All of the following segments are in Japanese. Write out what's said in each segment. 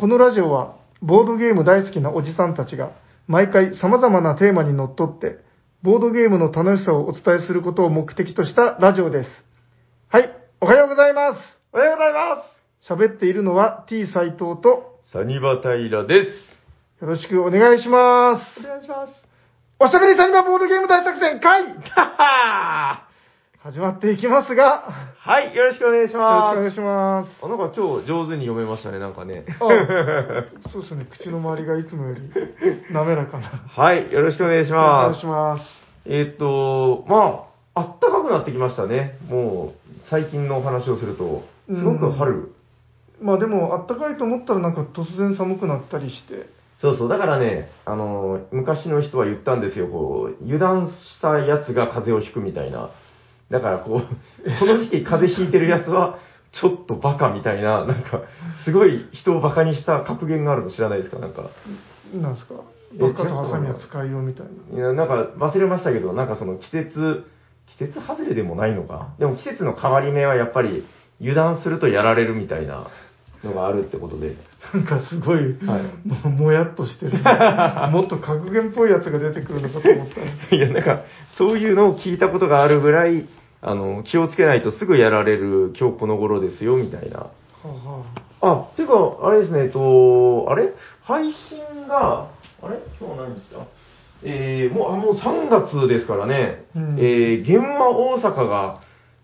このラジオは、ボードゲーム大好きなおじさんたちが、毎回様々なテーマにのっとって、ボードゲームの楽しさをお伝えすることを目的としたラジオです。はい、おはようございます。おはようございます喋っているのは T 斎藤と、サニバタイラです。よろしくお願いします。お願いします。おしゃべりサニバボードゲーム大作戦会は 始まっていきますが、はい、よろしくお願いしよろしくおま願いします。す。あ、なんか今日上手に読めましたね、なんかね。あそうですね、口の周りがいつもより滑らかな。はい、よろしくお願いしおます願いし。ます。えーっと、まあ、あったかくなってきましたね。もう、最近のお話をすると、すごく春。まあでも、あったかいと思ったらなんか突然寒くなったりして、そうそう、だからね、あの、昔の人は言ったんですよ、こう、油断したやつが風邪をひくみたいな。だからこう、この時期風邪ひいてるやつは、ちょっとバカみたいな、なんか、すごい人をバカにした格言があるの知らないですか？なんか。なんですか、えバカとハサミは使いようみたいな。いや、なんか忘れましたけど、なんかその季節、季節外れでもないのか？でも季節の変わり目はやっぱり油断するとやられるみたいなのがあるってことで。なんかすごい、はいもうもやっとしてる。もっと格言っぽいやつが出てくるのかと思ったら。いや、なんか、そういうのを聞いたことがあるぐらい、あの、気をつけないとすぐやられる今日この頃ですよ、みたいな。はあはあ、てか、あれですね、えっと、あれ？配信が、あれ？今日何日だえー、もう、あ、もう3月ですからね。うんえー、現場大阪が、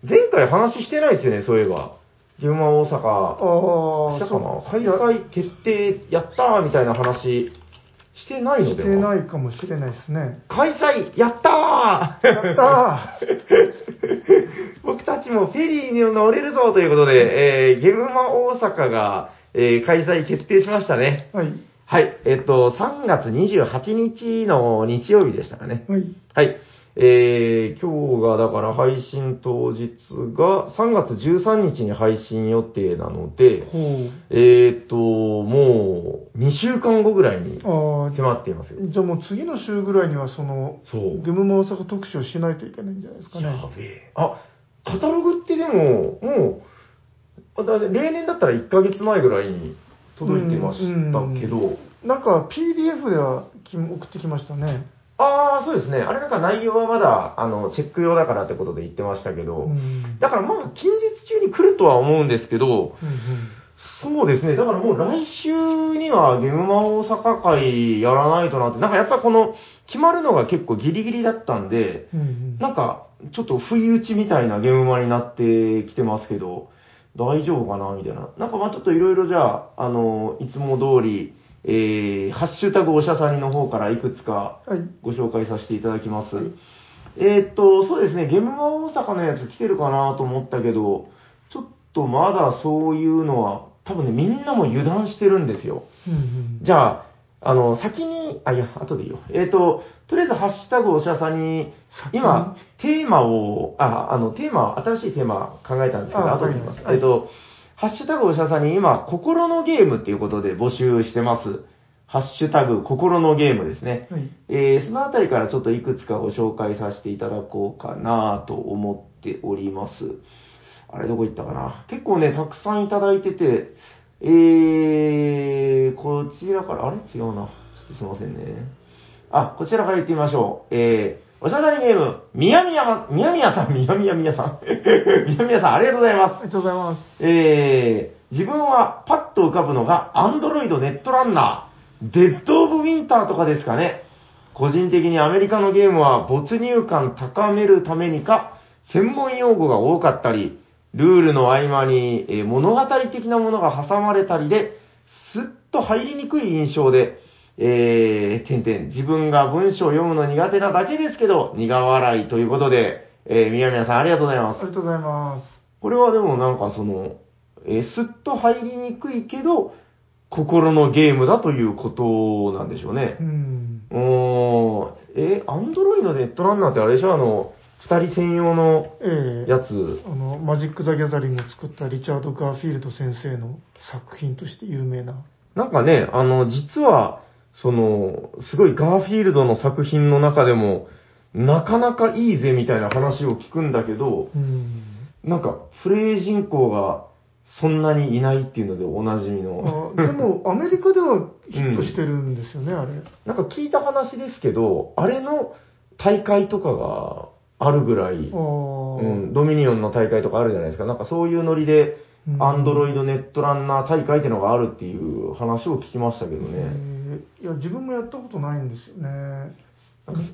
前回話してないですよね、そういえば。現場大阪。ああ、したかな？開催決定やったーみたいな話してないのしでは？てないかもしれないですね。開催やったーやった 僕たちもフェリーに乗れるぞということで、えー、ゲムマ大阪が、えー開催決定しましたね。はい。はい、えっと、3月28日の日曜日でしたかね。はい。はい。えー、今日がだから配信当日が3月13日に配信予定なので。えーっと、もう2週間後ぐらいに迫っていますよ。あもう次の週ぐらいにはその、そうゲムマ大阪特集をしないといけないんじゃないですかね。やべえ。あ、カタログってでも、もう、あだ例年だったら1ヶ月前ぐらいに届いてましたけど、なんか PDF ではき送ってきましたね。ああ、そうですね。あれなんか内容はまだ、あの、チェック用だからってことで言ってましたけど、うん。だからまあ、近日中に来るとは思うんですけど、うんうんそうですね。だからもう来週にはゲームマ大阪会やらないとなって、なんかやっぱこの、決まるのが結構ギリギリだったんで、うんうんなんか、ちょっと不意打ちみたいなゲームマになってきてますけど、大丈夫かなみたいな。なんかまあちょっといろいろじゃあ、あの、いつも通り、えー、ハッシュタグおしゃさにの方からいくつかはい。ご紹介させていただきます。えーっと、そうですね、ゲームマ大阪のやつ来てるかなと思ったけど、ちょっとまだそういうのは、多分ね、みんなも油断してるんですよ。うんうんじゃあ、あの、先に、あ、いや、後でいいよ。えっ、と、とりあえず、ハッシュタグおしゃさんに、今、テーマを、あ、あの、テーマ、新しいテーマ考えたんですけど、あ後で言います。はいえっ、と、ハッシュタグおしゃさんに今、心のゲームっていうことで募集してます。ハッシュタグ、心のゲームですね。はい。えーそのあたりからちょっといくつかご紹介させていただこうかなと思っております。あれどこ行ったかな？結構ね、たくさんいただいてて、えー、こちらから、あれ？違うな。ちょっとすいませんね。あ、こちらから行ってみましょう。えー、おしゃだりゲーム、みやみやま、みやみやさん、みやみやみやさん。みやみやさん、ありがとうございますあ。りがとうございます。えー、自分はパッと浮かぶのが、アンドロイドネットランナー、デッド・オブ・ウィンターとかですかね。個人的にアメリカのゲームは没入感高めるためにか、専門用語が多かったり、ルールの合間に、えー物語的なものが挟まれたりで、すっと入りにくい印象で、えー、点々、自分が文章を読むの苦手なだけですけど、苦笑いということで、えー、みやみやさんありがとうございますあり。がとうございます。これはでもなんかその、えーすっと入りにくいけど、心のゲームだということなんでしょうねう。ん。おー、えー、アンドロイドネットランナーってあれでしょ？あの、二人専用のええやつ。あの、マジック・ザ・ギャザリングを作ったリチャード・ガーフィールド先生の作品として有名な。なんかね、あの、実は、その、すごいガーフィールドの作品の中でも、なかなかいいぜみたいな話を聞くんだけど、うん。なんか、プレイ人口がそんなにいないっていうのでおなじみの。あでも、アメリカではヒットしてるんですよね、あれ。なんか聞いた話ですけど、あれの大会とかがあるぐらい、うん、ドミニオンの大会とかあるじゃないですか。なんかそういうノリで、うんアンドロイドネットランナー大会っていうのがあるっていう話を聞きましたけどえね。ーいや、自分もやったことないんですよね。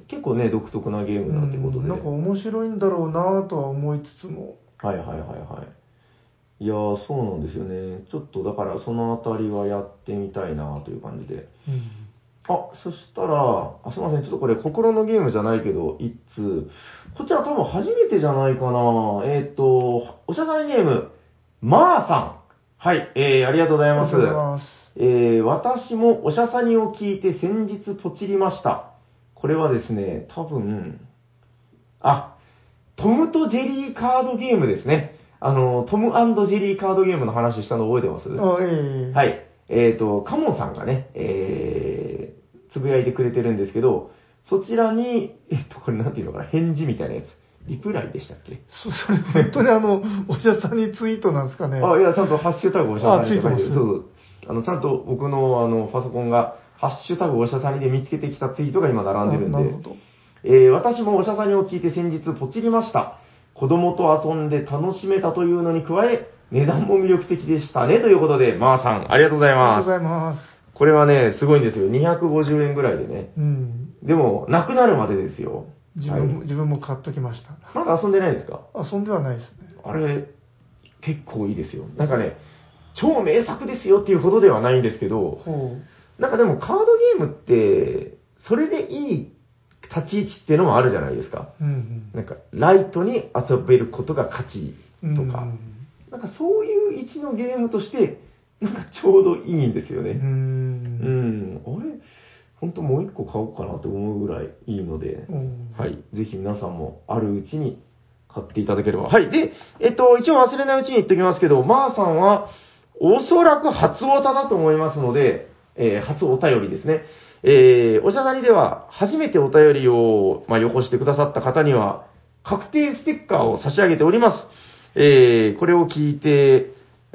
結構ね、独特なゲームだってことで。うんなんか面白いんだろうなとは思いつつも。はいはいはいはい。いやー、そうなんですよね。ちょっとだからそのあたりはやってみたいなという感じで。あ、そしたら、あ、すいません。ちょっとこれ、心のゲームじゃないけど、一通。こちら多分初めてじゃないかな。えっ、と、おしゃさんゲーム、まーさん。はい、えー、ありがとうございます。ありがとうございます。えー、私もおしゃさにを聞いて先日ポチりました。これはですね、多分、あ、トムとジェリーカードゲームですね。あの、トムジェリーカードゲームの話したの覚えてます？あええはい。えっ、と、カモンさんがね、えー、つぶやいてくれてるんですけど、そちらに、えっと、これなんていうのかな、返事みたいなやつ。リプライでしたっけ、そそれ本当にあの、お医者さんにツイートなんですかね。あ、いや、ちゃんとハッシュタグおしゃさんに書いてる。そうそう。あの、ちゃんと僕のあの、パソコンが、ハッシュタグおしゃさにで見つけてきたツイートが今並んでるんで。あなるほど。えー私もおしゃさにを聞いて先日ポチりました。子供と遊んで楽しめたというのに加え、値段も魅力的でしたね。ということで、まーさん、ありがとうございます。ありがとうございます。これはね、すごいんですよ。250円ぐらいでね。うん。でも、なくなるまでですよ。自分も、はい自分も買っときました。まだ遊んでないですか？遊んではないですね。あれ、結構いいですよ。なんかね、超名作ですよっていうほどではないんですけど、ほなんかでもカードゲームって、それでいい立ち位置っていうのもあるじゃないですか。う。うんなんか、ライトに遊べることが勝ちうん。とか、うんなんかそういう位置のゲームとして、なんかちょうどいいんですようね。うん、ん。あれ？本当もう一個買おうかなと思うぐらいいいので、うんはい。ぜひ皆さんもあるうちに買っていただければ。はい。で、えっと、一応忘れないうちに言っておきますけど、まーさんは、おそらく初オタだと思いますので、えー初お便りですね。えーおしゃさにでは、初めてお便りを、まあ、よこしてくださった方には、確定ステッカーを差し上げております。えーこれを聞いて、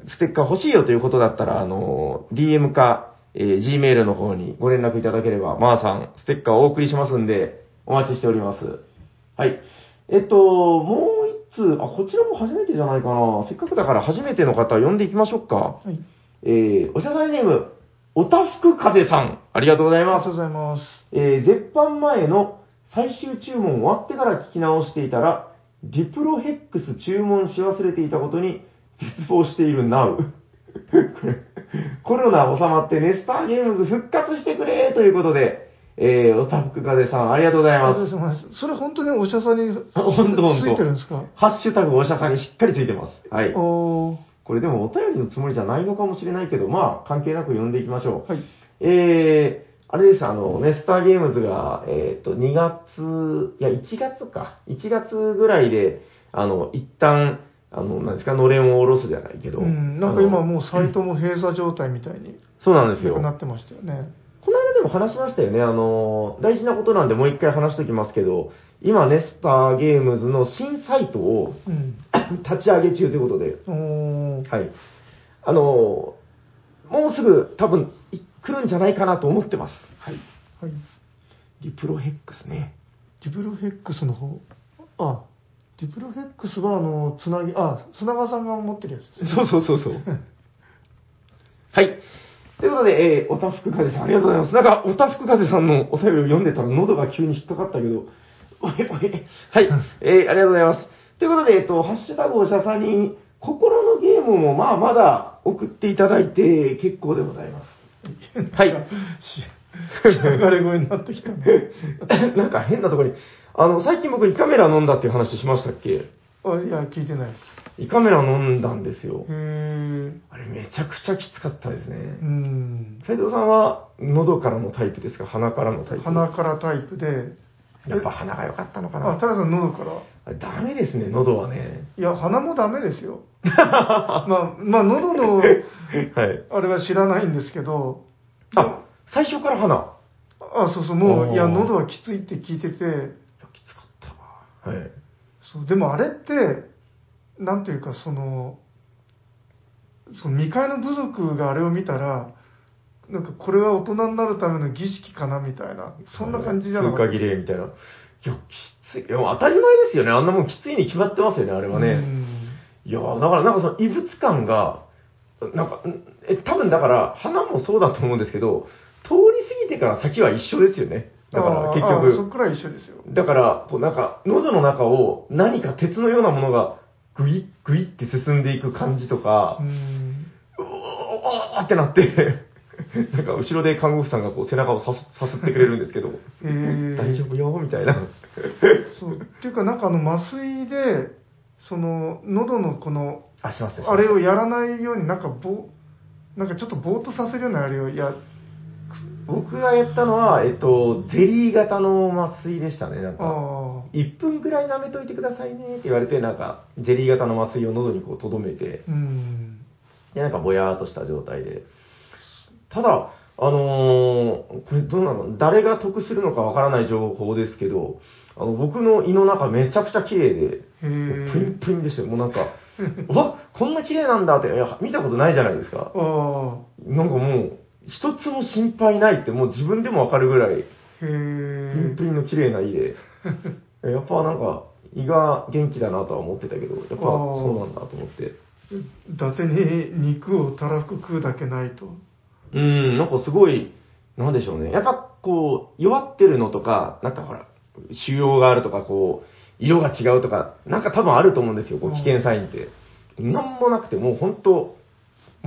ステッカー欲しいよということだったら、あの、DM か、えー Gmail の方にご連絡いただければ、まーさん、ステッカーをお送りしますんで、お待ちしております。はい。えっと、もう一通、あ、こちらも初めてじゃないかな。せっかくだから初めての方呼んでいきましょうか。はい。えー、おしゃさんネーム、おたふく風さん、ありがとうございますありがとう。ございます。えー、絶版前の最終注文終わってから聞き直していたら、ディプロヘックス注文し忘れていたことに絶望しているナウ。これコロナ収まってネスターゲームズ復活してくれということで、えー、おたふく風さん、ありがとうございありがとうます。ございます。それ本当にお医者さんにあほんとほんとついてるんですか？ハッシュタグおしゃさんにしっかりついてます。はい。おー。これでもお便りのつもりじゃないのかもしれないけど、まあ、関係なく読んでいきましょう。はい。えー、あれです、あの、ネスターゲームズが、えっ、と、2月、いや、1月か。1月ぐらいで、あの、一旦、あの、なんですか、のれんを下ろすじゃないけど。うん。なんか今もうサイトも閉鎖状態みたいにそうなんですよ。なってましたよね。この間でも話しましたよね。あの、大事なことなんでもう一回話しておきますけど、今、ネスターゲームズの新サイトをうん。立ち上げ中ということで。はい。あの、もうすぐ多分い来るんじゃないかなと思ってます。はい。はい。ディプロヘックスね。ディプロヘックスの方。あ、ディプロヘックスはあの、つなぎ、あ、砂川さんが持ってるやつですね。そうそうそうそう。はい。ということで、えー、おたふく風さん、ありがとうございます。なんか、おたふく風さんのお便りを読んでたら喉が急に引っかかったけど、おいおい。はい。えー、ありがとうございます。ということで、えっ、と、ハッシュタグおしゃさんに、心のゲームもまあまだ送っていただいて結構でございます。はいし。しゃがれ声になってきたね。なんか変なところに、あの、最近僕胃カメラ飲んだっていう話しましたっけ？あ、いや、聞いてないです。胃カメラ飲んだんですよ。へー。あれめちゃくちゃきつかったですねう。ん。斉藤さんは喉からのタイプですか？鼻からのタイプ鼻からタイプで、やっぱ鼻が良かったのかあ、なタラさん喉から？あれダメですね、喉はね。いや、鼻もダメですよ。まあ、まあ、喉の、はい。あれは知らないんですけど、あ、最初から鼻。いあ、そうそう、もう、あーいや、喉はきついって聞いてて、やきつかったわ。はい。そう、でもあれって、なんていうか、その、その未開の部族があれを見たら、なんかこれは大人になるための儀式かなみたいな、そんな感じじゃなかった。通過儀礼みたいな。いや、きつい。いや、当たり前ですよね。あんなもんきついに決まってますよね、あれはね。うんいや、だからなんかその異物感が、なんか、んえ、多分だから、花もそうだと思うんですけど、通り過ぎてから先は一緒ですよね。だから結あーあーそっ局、くらい一緒ですよ。だから、こうなんか、喉の中を何か鉄のようなものが、グイッグイって進んでいく感じとかう、ん。うおーってなって、なんか後ろで看護婦さんがこう背中をさすさすってくれるんですけど、へー大丈夫よ、みたいな。そう。っていうか、なんかあの麻酔で、その、喉のこの、あ、しますあれをやらないように、なんかぼ、なんかちょっとぼーっとさせるようなあれをや、僕がやったのは、えっと、ゼリー型の麻酔でしたね、なんか。あ1分ぐらい舐めといてくださいねって言われて、なんか、ゼリー型の麻酔を喉にこう留めて。で、なんかぼやーっとした状態で。ただ、あのーこれどうなの？誰が得するのかわからない情報ですけど、あの、僕の胃の中めちゃくちゃ綺麗で、へプリンえ。プリンでしたよ。もうなんか、うわこんな綺麗なんだって、いや、見たことないじゃないですか。あなんかもう、一つも心配ないってもう自分でもわかるぐらい、あ、へプリンえプ。リンの綺麗な胃で、やっぱなんか、胃が元気だなとは思ってたけど、やっぱそうなんだと思って。伊達に肉をたらふく食うだけないと。うん、なんかすごい、なんでしょうね。やっぱこう、弱ってるのとか、なんかほら、腫瘍があるとか、こう、色が違うとか、なんか多分あると思うんですよ、こう危険サインって。なんもなくて、もう本当、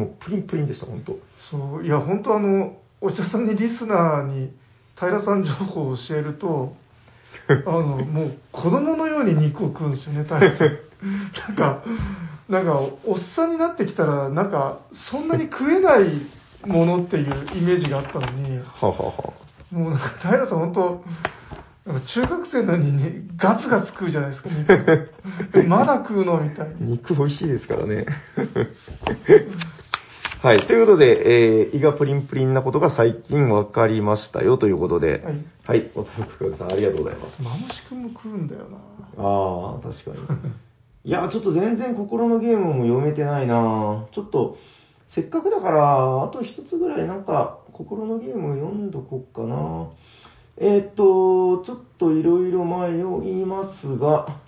もうプリンプリンでした、本当。そう、いや、本当あの、お医者さんにリスナーに平さん情報を教えると、あの、もう子供のように肉を食うんですよね、平さん。なんか、なんか、おっさんになってきたら、なんか、そんなに食えないものっていうイメージがあったのに、ははは。もうなんか平さん本当、中学生なのに、ね、ガツガツ食うじゃないですか、肉。まだ食うのみたいな。肉美味しいですからね。はい。ということで、えー、胃がプリンプリンなことが最近分かりましたよということで、はい。はい。おたふくさんありがとうございます。マムシ君も食うんだよな。ああ、確かに。いや、ちょっと全然心のゲームも読めてないなちょっと、せっかくだから、あと一つぐらいなんか、心のゲームを読んどこっかなえーっと、ちょっといろいろ前を言いますが、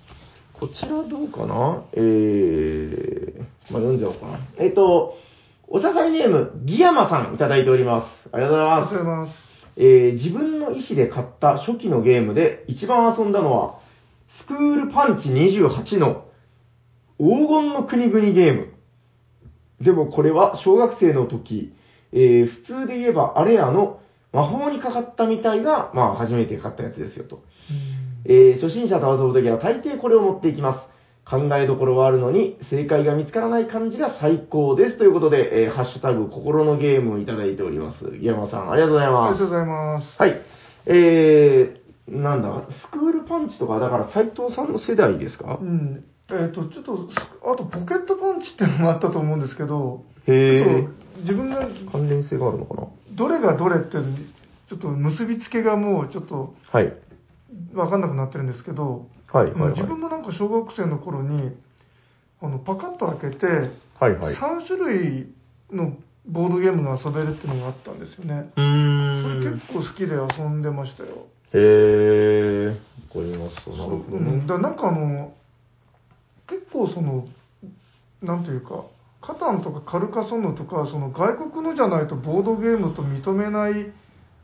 こちらどうかな？えー、まあ、読んじゃおうかな。えーっと、お茶祭ネーム、ギヤマさんいただいております。ありがとうございありがますとうございます。えー自分の意思で買った初期のゲームで一番遊んだのは、スクールパンチ28の黄金の国々ゲーム。でもこれは小学生の時、えー普通で言えばあれやの魔法にかかったみたいが、まあ初めて買ったやつですよと。えー初心者と遊ぶときは大抵これを持っていきます。考えどころはあるのに、正解が見つからない感じが最高です。ということで、えーハッシュタグ、心のゲームをいただいております。山さん、ありがとうございありますがとう。ございます。はい。えー、なんだ、スクールパンチとか、だから斎藤さんの世代ですか？うん。えっ、と、ちょっと、あとポケットパンチってのもあったと思うんですけど、ちょへっとー。自分が関連性があるのかな？どれがどれってちょっと結びつけがもうちょっとはい。わかんなくなってるんですけど、はい、はい、はい。自分もなんか小学生の頃に、あの、パカッと開けて、はい、はい。3種類のボードゲームが遊べるっていうのがあったんですよね。それん。結構好きで遊んでましたよ。へー。わかりました。なるほどうん、ね。だなんかあの、結構その、なんていうか、カタンとかカルカソンヌとか、その外国のじゃないとボードゲームと認めない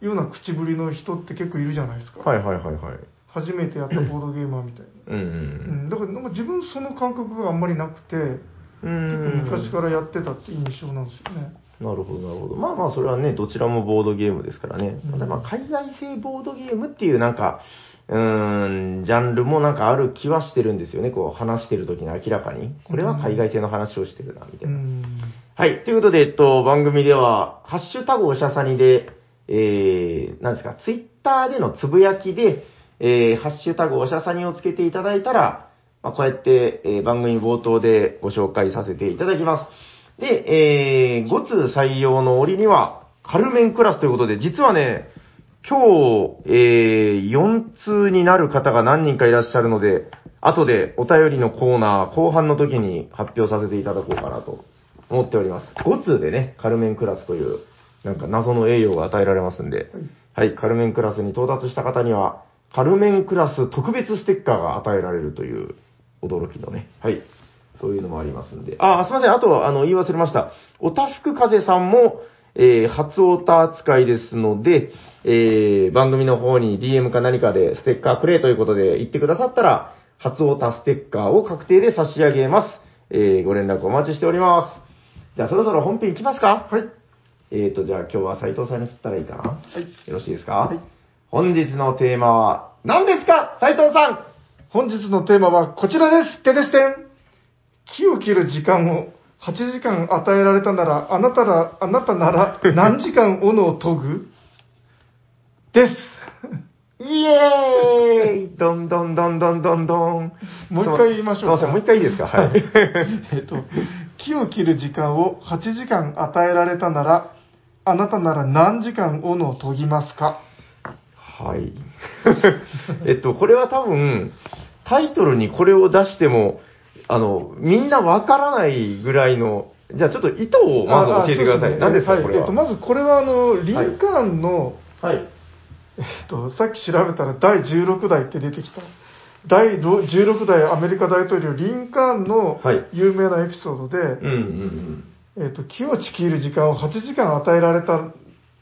ような口ぶりの人って結構いるじゃないですか。はい、はい、はい、はい。初めてやったボードゲーマーみたいな。うん、う。うんん、だからなんか自分その感覚があんまりなくて、う結ん。構昔からやってたっていう印象なんですよね。なるほど、なるほど。まあまあ、それはね、どちらもボードゲームですからね。うんただまあ、海外製ボードゲームっていうなんか、うーん、ジャンルもなんかある気はしてるんですよね。こう、話してる時に明らかに。これは海外製の話をしてるな、みたいな。うん。はい。ということで、えっと、番組では、ハッシュタグおしゃさにで、えー、なんですか、ツイッターでのつぶやきで、えー、ハッシュタグおしゃさにをつけていただいたら、まあ、こうやって、えー番組冒頭でご紹介させていただきます。で、えー、5通採用の折には、カルメンクラスということで、実はね、今日、えー、4通になる方が何人かいらっしゃるので、後でお便りのコーナー後半の時に発表させていただこうかなと思っております。5通でね、カルメンクラスという、なんか謎の栄誉が与えられますんで、はい、カルメンクラスに到達した方には、カルメンクラス特別ステッカーが与えられるという、驚きのね、はい、そういうのもありますんで。あ、すいません、あと、あの、言い忘れました。おたふく風さんも、えー、初オタ扱いですので、えー、番組の方に DM か何かでステッカーくれということで言ってくださったら、初オタステッカーを確定で差し上げます。えー、ご連絡お待ちしております。じゃあそろそろ本編いきますかはい。えーと、じゃあ今日は斉藤さんに振ったらいいかなはい。よろしいですかはい本日のテーマは何ですか斉藤さん本日のテーマはこちらです。てですてん。木を切る時間を8時間与えられたなら、あなたら、あなたなら何時間斧を研ぐ？です。イエーイどんどんどんどんどんどん。もう一回言いましょうかすいません、もう一回いいですか？はい。えっと、木を切る時間を8時間与えられたなら、あなたなら何時間斧を研ぎますか？はい。えっと、これは多分、タイトルにこれを出しても、あの、みんなわからないぐらいの、じゃあちょっと意図をまず教えてください。ああ何ですか、これは？えっとまずこれはあの、リンカーンの、はい。えっと、さっき調べたら第16代って出てきた。第16代アメリカ大統領リンカーンのはい有名なエピソードで、うんうんうん。えっと、木をちぎる時間を8時間与えられた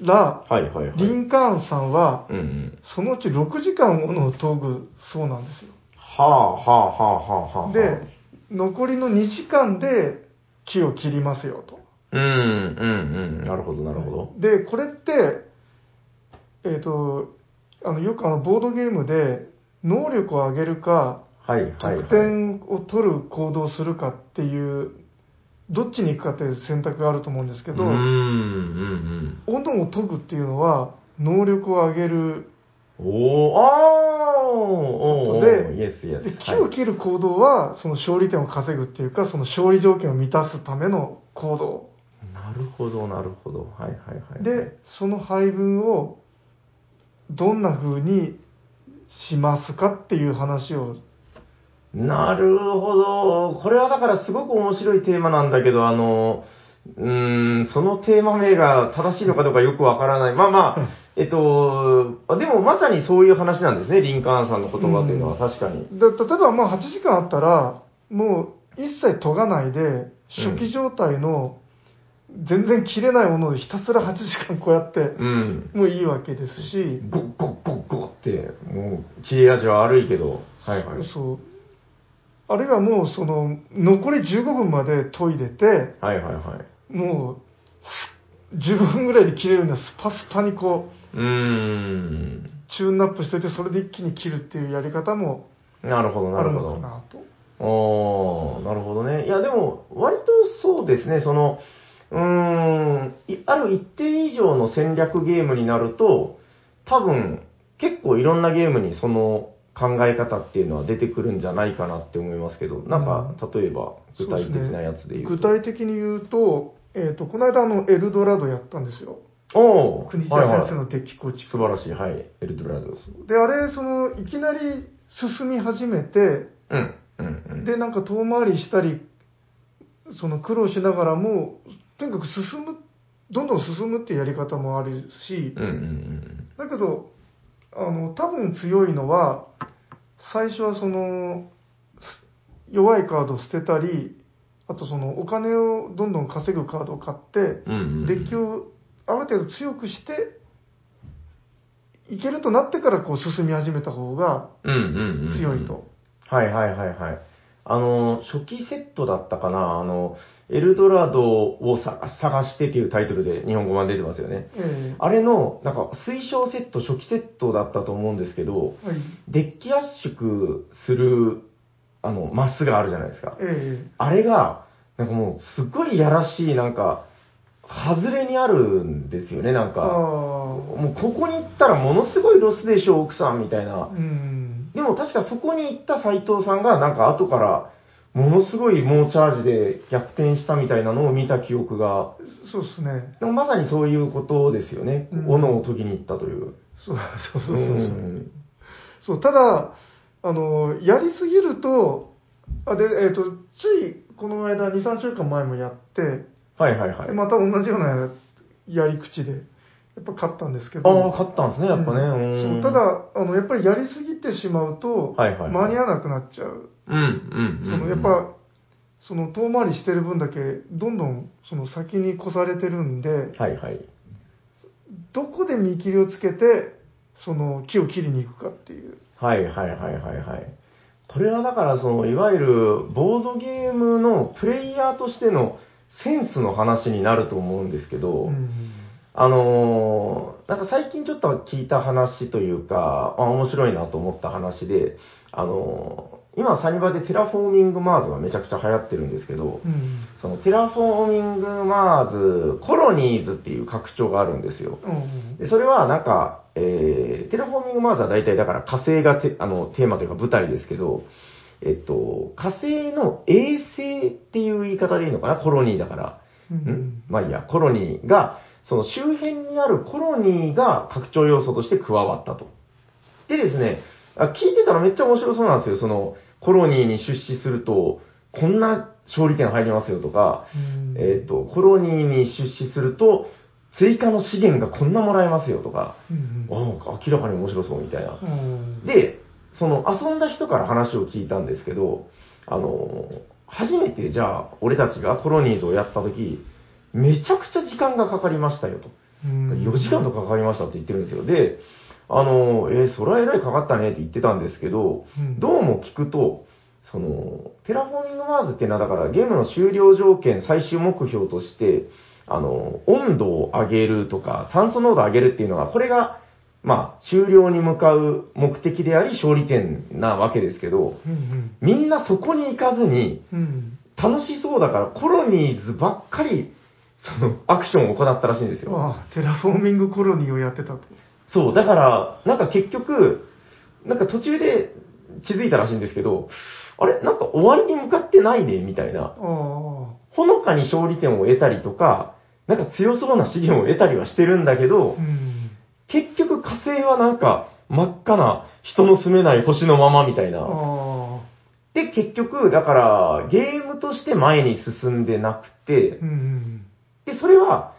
ら、はいはいはい。リンカーンさんは、うんうん。そのうち6時間斧を研ぐそうなんですよ。はあはあはあはあはあ。で、残りの2時間で木を切りますよと。うんうんうん。なるほどなるほど。で、これって、えっ、と、あの、よくあの、ボードゲームで、能力を上げるか、はいはい、はい。得点を取る行動をするかっていう、どっちに行くかっていう選択があると思うんですけど、うんうん斧を研ぐっていうのは、能力を上げる。うん。おー、あーおー、おー、イエスイエス。で、木を切る行動は、その勝利点を稼ぐっていうか、その勝利条件を満たすための行動。なるほど、なるほど。はいはいはい。で、その配分をどんな風にしますかっていう話を、なるほど。これはだからすごく面白いテーマなんだけど、あの、うーん、そのテーマ名が正しいのかどうかよくわからない。まあまあ、えっと、あでもまさにそういう話なんですね、リンカーンさんの言葉というのは確かに。で例えばまあ8時間あったら、もう一切研がないで、初期状態の全然切れないものをひたすら8時間こうやって、うん。もういいわけですし、ゴッゴッゴッゴッって、もう、切れ味は悪いけど、はいはい。そう。あるいはもうその、残り15分まで研いでて、はいはいはい。もう、15分ぐらいで切れるのはスパスパにこう、うーん。チューンナップしてて、それで一気に切るっていうやり方もなるほど、なあるるほど。のかなと。おー、なるほどね。いや、でも、割とそうですね、その、うーん、いある一定以上の戦略ゲームになると、多分、結構いろんなゲームにその考え方っていうのは出てくるんじゃないかなって思いますけど、なんか、例えば、具体的なやつで言うと。具体的に言うと、えっ、と、この間あの、エルドラドやったんですよ。おー、国はいはい枝先生のデッキ構築。素晴らしい、はい。エルドラド。で、あれ、その、いきなり進み始めて、うん、うん、うん。で、なんか遠回りしたり、その苦労しながらも、とにかく進む、どんどん進むっていうやり方もあるし、うん、うん、うん。だけど、あの、多分強いのは、最初はその、す弱いカードを捨てたり、あとそのお金をどんどん稼ぐカードを買って、うんうんうんデッキをある程度強くして、いけるとなってからこう進み始めた方がうんうんうん。強いと。はいはいはいはい。あの、初期セットだったかなあの、エルドラドをさ探してっていうタイトルで日本語版出てますよね。ええあれの、なんか、推奨セット、初期セットだったと思うんですけど、はい。デッキ圧縮する、あの、マスがあるじゃないですか。えあれが、なんかもう、すっごいやらしい、なんか、外れにあるんですよね、なんか。あもうここに行ったらものすごいロスでしょ、奥さん、みたいな。うん。でも確かそこに行った斎藤さんが、なんか後から、ものすごい猛チャージで逆転したみたいなのを見た記憶が、そうですね。でもまさにそういうことですよね。うん斧を研ぎに行ったという。そうそうそうそうそう。んそう、ただ、あの、やりすぎると、あで、えっ、と、ついこの間、2、3週間前もやって、はいはいはい。でまた同じようなやり口で、やっぱ勝ったんですけど。ああ、勝ったんですね、やっぱね。うんうんそうた、だ、あの、やっぱりやりすぎてしまうと、はいはいはい間に合わなくなっちゃう。うん、うん、うん。そのやっぱ、その遠回りしてる分だけ、どんどんその先に越されてるんで、はいはい。どこで見切りをつけて、その木を切りに行くかっていう。はいはいはいはいはい。これはだから、その、いわゆる、ボードゲームのプレイヤーとしてのセンスの話になると思うんですけど、うんあのーなんか最近ちょっと聞いた話というか、あ面白いなと思った話で、あのー今サニバでテラフォーミングマーズがめちゃくちゃ流行ってるんですけど、うん。そのテラフォーミングマーズコロニーズっていう拡張があるんですよ。うんでそれはなんか、えー、テラフォーミングマーズは大体だから火星がテあのテーマというか舞台ですけど、えっと、火星の衛星っていう言い方でいいのかな？コロニーだから。うんん？まあいいや、コロニーが、その周辺にあるコロニーが拡張要素として加わったと。でですね、あ聞いてたらめっちゃ面白そうなんですよ。その、コロニーに出資すると、こんな勝利点入りますよとか、うんえっ、と、コロニーに出資すると、追加の資源がこんなもらえますよとか、うんあ明らかに面白そうみたいな。うんで、その遊んだ人から話を聞いたんですけど、あの、初めてじゃあ俺たちがコロニーズをやった時、めちゃくちゃ時間がかかりましたよと。うん4時間とかかかりましたって言ってるんですよ。で、あの、えーそれはえらいかかったねって言ってたんですけど、うんどうも聞くと、その、テラフォーミングマーズっていうのはだからゲームの終了条件最終目標として、あの、温度を上げるとか、酸素濃度を上げるっていうのが、これが、まあ、終了に向かう目的であり勝利点なわけですけど、うんみんなそこに行かずに、うんうん楽しそうだからコロニーズばっかり、その、アクションを行ったらしいんですよ。ああテラフォーミングコロニーをやってたと。そう、だから、なんか結局、なんか途中で気づいたらしいんですけど、あれなんか終わりに向かってないね、みたいな。ほのかに勝利点を得たりとか、なんか強そうな資源を得たりはしてるんだけど、うん結局火星はなんか真っ赤な人の住めない星のままみたいな。で、結局、だから、ゲームとして前に進んでなくてう、んで、それは、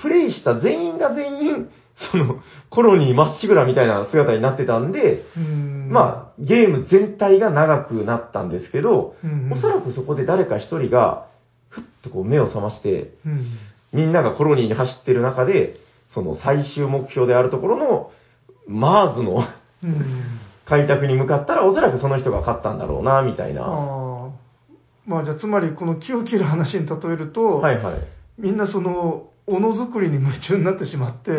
プレイした全員が全員、その、コロニーまっしぐらみたいな姿になってたんで、うん。まあ、ゲーム全体が長くなったんですけど、うん。おそらくそこで誰か一人が、ふっとこう目を覚まして、うん。みんながコロニーに走ってる中で、その最終目標であるところの、マーズのうん。開拓に向かったら、おそらくその人が勝ったんだろうな、みたいな。ああまあじゃあつまりこの木を切る話に例えると、はいはい。みんなその斧作りに夢中になってしまって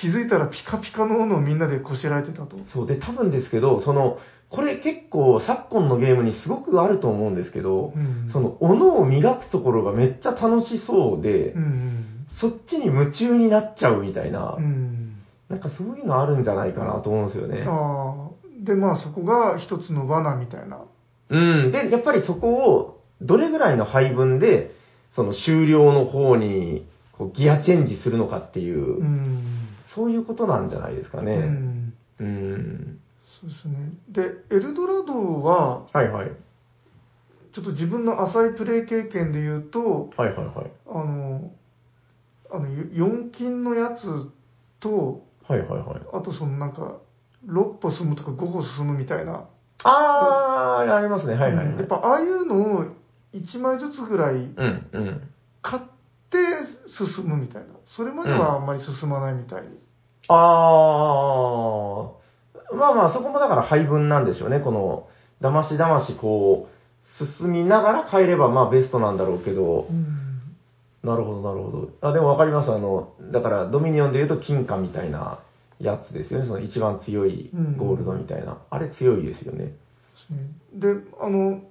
気づいたらピカピカの斧をみんなでこしらえてたと。そう、で、多分ですけど、その、これ結構昨今のゲームにすごくあると思うんですけど、うんその、斧を磨くところがめっちゃ楽しそうで、うんそっちに夢中になっちゃうみたいな、うんなんかそういうのあるんじゃないかなと思うんですよね。ああでまあそこが一つの罠みたいな。うん。で、やっぱりそこを、どれぐらいの配分で、その終了の方に、こうギアチェンジするのかっていう、うんそういうことなんじゃないですかうね。んうん。そうですね。で、エルドラドは、はいはい。ちょっと自分の浅いプレイ経験で言うと、はいはいはい。あの、あの、4金のやつと、はいはいはい。あとそのなんか、6歩進むとか5歩進むみたいな。あー、ありますね。はいはいはい。うんやっぱああいうのを1枚ずつぐらいうんうん。買って進むみたいな。それまではあんまり進まないみたいに。あー、まあまあ、そこもだから配分なんでしょうね。この、だましだましこう、進みながら変えればまあベストなんだろうけど、なるほどなるほど。あ、でもわかります。あの、だからドミニオンで言うと金貨みたいなやつですよね。その一番強いゴールドみたいな。あれ強いですよね。ですねで、あの、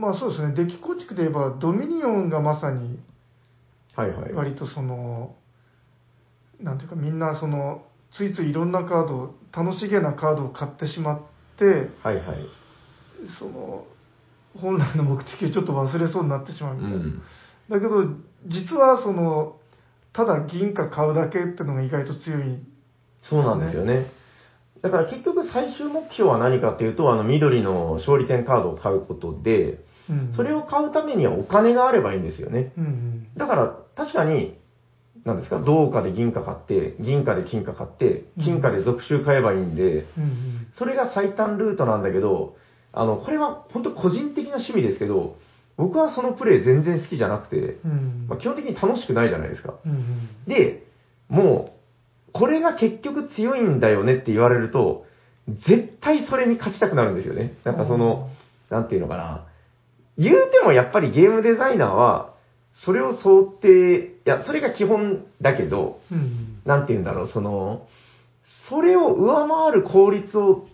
まあそうですね、デッキ構築で言えば、ドミニオンがまさにはいはい。割とその、なんていうか、みんなその、ついついいろんなカードを、楽しげなカードを買ってしまって、はいはい。その、本来の目的をちょっと忘れそうになってしまうみたいな。うん。だけど、実はその、ただ銀貨買うだけっていうのが意外と強い。そうなんですよね。だから結局最終目標は何かっていうと、あの緑の勝利点カードを買うことで、うんそれを買うためにはお金があればいいんですよね。だから、確かに、なんですか、銅貨で銀貨買って、銀貨で金貨買って、金貨で属州買えばいいんで。それが最短ルートなんだけど、あの、これは本当個人的な趣味ですけど、僕はそのプレイ全然好きじゃなくて、うんまあ、基本的に楽しくないじゃないですか。で、もう、これが結局強いんだよねって言われると、絶対それに勝ちたくなるんですよね。なんかその、なんていうのかな。言うてもやっぱりゲームデザイナーは、それを想定、いや、それが基本だけど、うんなんていうんだろう、その、それを上回る効率を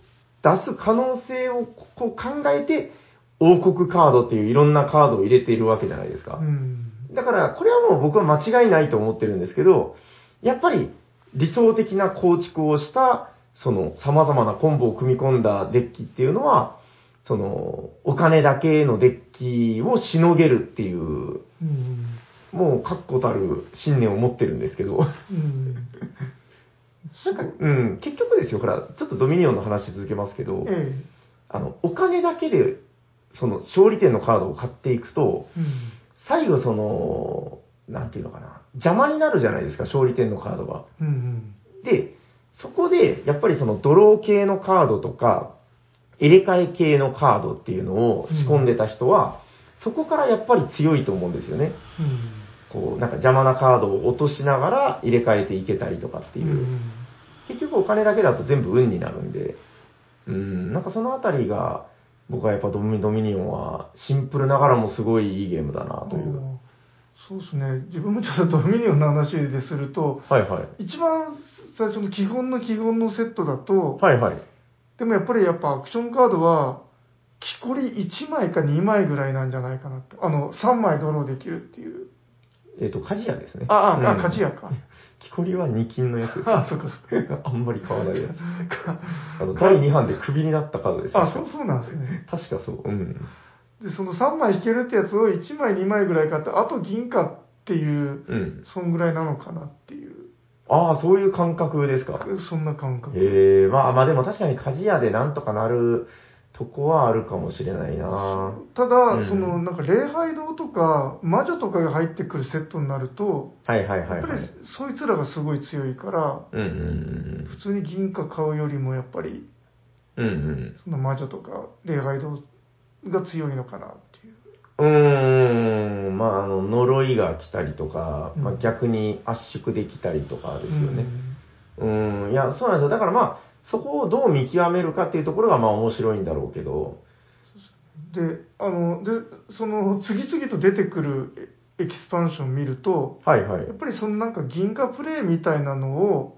出す可能性をこう考えて、王国カードっていういろんなカードを入れているわけじゃないですかう。ん。だから、これはもう僕は間違いないと思ってるんですけど、やっぱり理想的な構築をした、その様々なコンボを組み込んだデッキっていうのは、その、お金だけのデッキをしのげるっていう、うん。もう確固たる信念を持ってるんですけど、うん。なんか、うん、結局ですよ、ほら、ちょっとドミニオンの話続けますけど、えあの、お金だけで、その、勝利点のカードを買っていくと。最後その、なんていうのかな、邪魔になるじゃないですか、勝利点のカードが。うんうん。で、そこで、やっぱりそのドロー系のカードとか、入れ替え系のカードっていうのを仕込んでた人は、そこからやっぱり強いと思うんですよね。うん。こう、なんか邪魔なカードを落としながら入れ替えていけたりとかっていう。うん結局お金だけだと全部運になるんで、うん、なんかそのあたりが、僕はやっぱドミドミニオンはシンプルながらもすごいいいゲームだなという。そうですね。自分もちょっとドミニオンの話ですると、はいはい。一番最初の基本の基本のセットだと、はいはい。でもやっぱりやっぱアクションカードは、木こり1枚か2枚ぐらいなんじゃないかなと。あの、3枚ドローできるっていう。えっ、と、鍛冶屋ですね。あ、あ、あ、うん勝ちやか。木こりは2金のやつです、あ、そっかそっか。あんまり買わないやつ。あの、第2版でクビになったカードです、あ、そう、そうなんですね。確かそう。うん。で、その3枚引けるってやつを1枚2枚ぐらい買って、あと銀貨っていう、うん。そんぐらいなのかなっていう、ああ、そういう感覚ですか。そんな感覚。へえ、まあまあでも確かに鍛冶屋でなんとかなるとこはあるかもしれないなただ、うんその、なんか礼拝堂とか、魔女とかが入ってくるセットになると、はいはいはい、やっぱりはい。そいつらがすごい強いから、うんうん普通に銀貨買うよりもやっぱり、うん。うんうん。その魔女とか礼拝堂が強いのかなっう。うーん、まあ、あの、呪いが来たりとか、まあうん逆に圧縮できたりとかですよね。うん、いや、そうなんですよ。だからまあ、そこをどう見極めるかっていうところがまあ面白いんだろうけど、で、あの、で、その、次々と出てくるエエキスパンション見ると、はいはいやっ。ぱりそのなんか銀河プレイみたいなのを、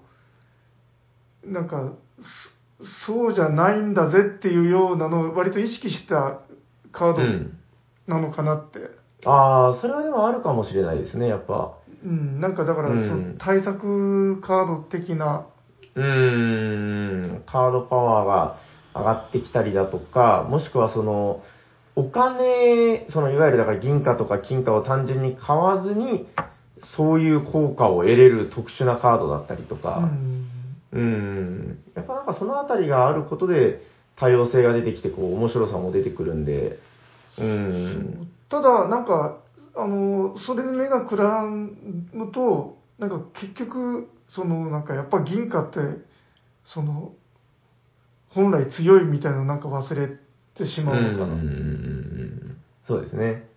なんか、そそうじゃないんだぜっていうようなのを割と意識したカードうん。なのかなって。ああ、それはでもあるかもしれないですね、やっぱ。うん、なんかだから、うん。その対策カード的な、うーん、カードパワーが上がってきたりだとか、もしくはその、お金、そのいわゆるだから銀貨とか金貨を単純に買わずに、そういう効果を得れる特殊なカードだったりとうか、ん、うん、やっぱなんかそのあたりがあることで多様性が出てきて、こう面白さも出てくるんで、うん、ただ、なんか、あの、それで目がくらむと、なんか結局、その、なんかやっぱ銀貨って、その、本来強いみたいなのなんか忘れてしまうのかなっていう。そうですね。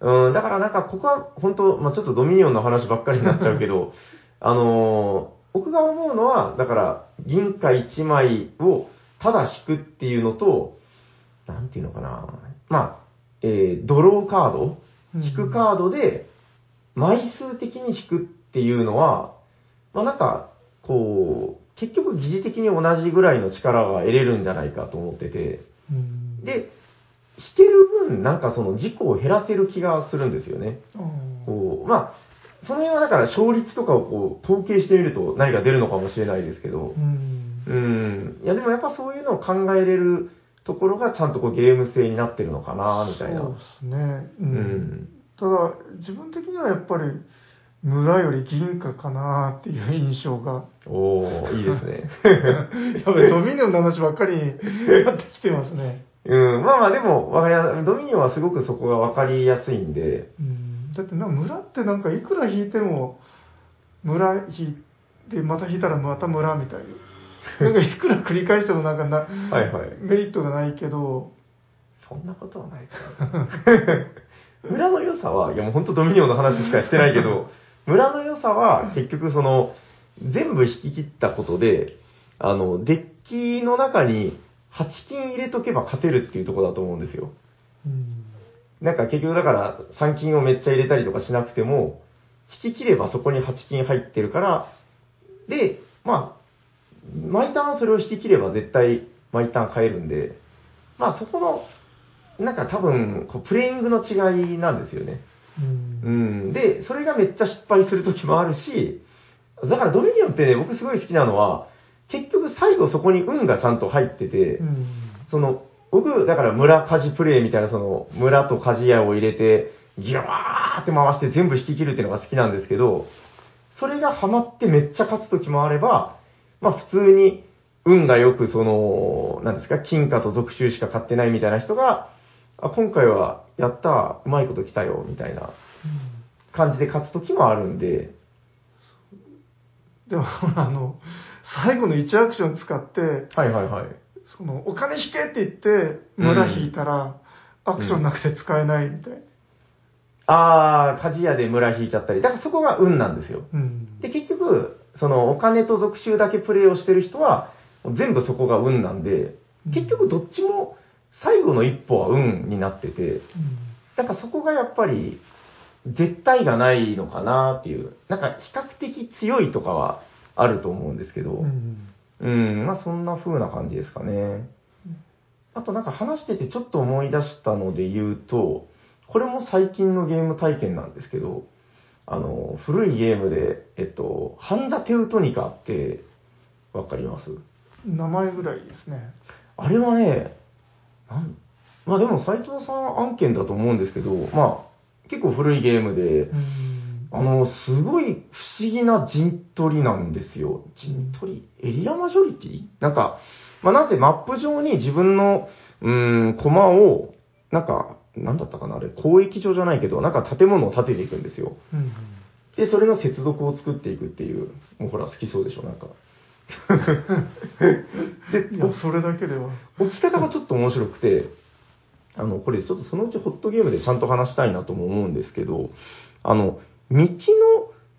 うん、だからなん。かここは本当、まあちょっとドミニオンの話ばっかりになっちゃうけど、あのー僕が思うのは、だから銀貨1枚をただ引くっていうのと、なん。ていうのかな。まあ、えードローカード？引くカードで枚数的に引くっていうのは、まあなんか、こう、結局疑似的に同じぐらいの力が得れるんじゃないかと思ってて、うん、で、引ける分、なんかその事故を減らせる気がするんですよね。こう、まあ、その辺はだから勝率とかをこう統計してみると何か出るのかもしれないですけど。う、ん。うん。いやでもやっぱそういうのを考えれるところがちゃんとこうゲーム性になってるのかな、みたいな。そうですね。ううんん。ただ、自分的にはやっぱり、村より銀貨かなっていう印象が。おー、いいですね。やばい、ドミニオンの話ばっかりになってきてますね。うん、まあまあでも、わかりやドミニオンはすごくそこがわかりやすいんで、うんだってな村ってなんかいくら引いても村引いてまた引いたらまた村みたいな なんかいくら繰り返してもなんかなはいはい。メリットがないけどそんなことはないから。村の良さは、いやもう本当ドミニオンの話しかしてないけど、村の良さは結局その、全部引き切ったことで、あの、デッキの中に8金入れとけば勝てるっていうところだと思うんですよ。うんなんか結局だから3金をめっちゃ入れたりとかしなくても、引き切ればそこに8金入ってるから、で、まあ、毎ターンそれを引き切れば絶対毎ターン買えるんで、まあそこの、なんか多分、こうプレイングの違いなんですよね。うんうん。で、それがめっちゃ失敗する時もあるし、だからドミニオンってね、僕すごい好きなのは、結局最後そこに運がちゃんと入ってて、うんその、僕、だから村鍛冶プレイみたいな、その、村と鍛冶屋を入れて、ギャーって回して全部引き切るっていうのが好きなんですけど、それがハマってめっちゃ勝つ時もあれば、まあ普通に運がよくその、なんですか、金貨と属州しか買ってないみたいな人が、あ、今回はやった、うまいこと来たよ、みたいな感じで勝つ時もあるんで、でもあの最後の1アクション使ってはいはいはい。そのお金引けって言って村引いたら、アクションなくて使えないみたいな、あー、鍛冶屋で村引いちゃったり、だからそこが運なんですよ。うん。で、結局、そのお金と属州だけプレイをしてる人は、全部そこが運なんで、結局どっちも最後の一歩は運になってて、だからそこがやっぱり絶対がないのかなっていう、なんか比較的強いとかはあると思うんですけど、うん。うん、まあそんな風な感じですかね。あとなんか話しててちょっと思い出したので言うと、これも最近のゲーム体験なんですけど、あの、古いゲームで、えっと、ハンザ・テウトニカって、わかります？名前ぐらいですね。あれはね、なんまあでも斎藤さん案件だと思うんですけど、まあ結構古いゲームでう、ん。あの、すごい不思議な陣取りなんですよ。陣取り？エリアマジョリティ？なんか、まあ、なぜマップ上に自分の、うーん、コマを、なんか、なんだったかなあれ、交易所じゃないけど、なんか建物を建てていくんですよ。うんで、それの接続を作っていくっていう、もうほら、好きそうでしょ、なんか。で、いやそれだけでは置き方がちょっと面白くて、あの、これちょっとそのうちホットゲームでちゃんと話したいなとも思うんですけど、あの、道の、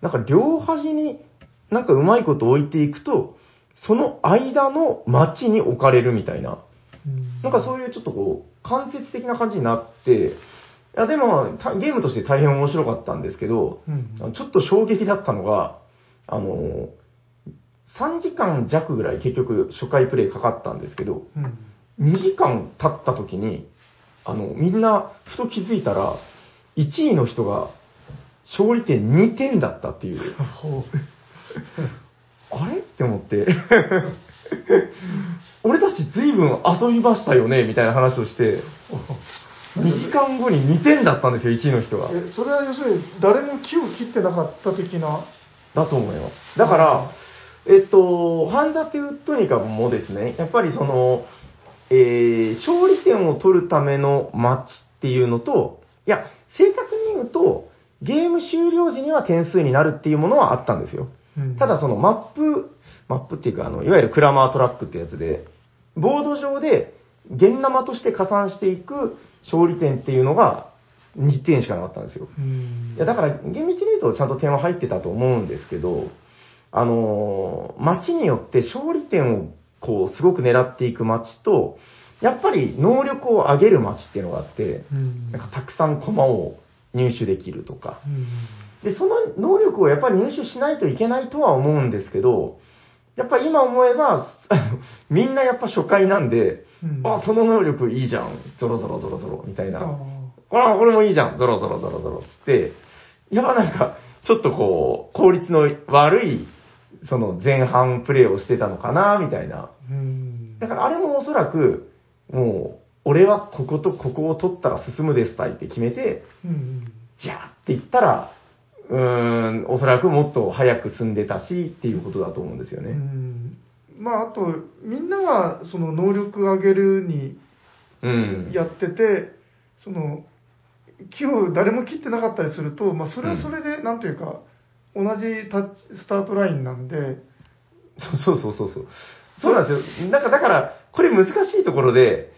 なんか両端になんかうまいこと置いていくと、その間の街に置かれるみたいな、なんかそういうちょっとこう、間接的な感じになって、いやでも、たゲームとして大変面白かったんですけど、うんちょっと衝撃だったのが、あの、3時間弱ぐらい結局初回プレイかかったんですけど、うん。2時間経った時に、あの、みんなふと気づいたら、1位の人が勝利点2点だったってい う。あれ？って思って、俺たち随分遊びましたよねみたいな話をして、2時間後に2点だったんですよ、1位の人が。えそれは要するに誰も木を切ってなかった的な？だと思います。だから、えっと、ハンザ・テウッドニカもですね、やっぱりその、えー勝利点を取るためのマッチっていうのと、いや、正確に言うと、ゲーム終了時には点数になるっていうものはあったんですよ。ただそのマップ、マップっていうか、あの、いわゆるクラマートラックってやつで、ボード上で現生として加算していく勝利点っていうのが2点しかなかったんですよ。うんいや、だから、厳密に言うとちゃんと点は入ってたと思うんですけど、あのー街によって勝利点をこう、すごく狙っていく街と、やっぱり能力を上げる街っていうのがあって、うんなんかたくさん駒を入手できるとか。うんで、その能力をやっぱり入手しないといけないとは思うんですけど、やっぱり今思えば、みんなやっぱ初回なんで、うんあ、その能力いいじゃん、ゾロゾロゾロゾロ、みたいな。ああ、これもいいじゃん、ゾロゾロゾロゾロつって、やっぱなんか、ちょっとこう、効率の悪い、その前半プレイをしてたのかな、みたいな。だからあれもおそらく、もう、俺はこことここを取ったら進むですたいって決めて、うんじゃーって言ったら、うーん、おそらくもっと早く進んでたしっていうことだと思うんですようね。んまああとみんながその能力上げるにうん。やってて、その、木を誰も切ってなかったりすると、まあ、それはそれで、なんというか、同じタッチスタートラインなんで、そうそうそうそう。そうなんですよ。なんかだから、これ難しいところで、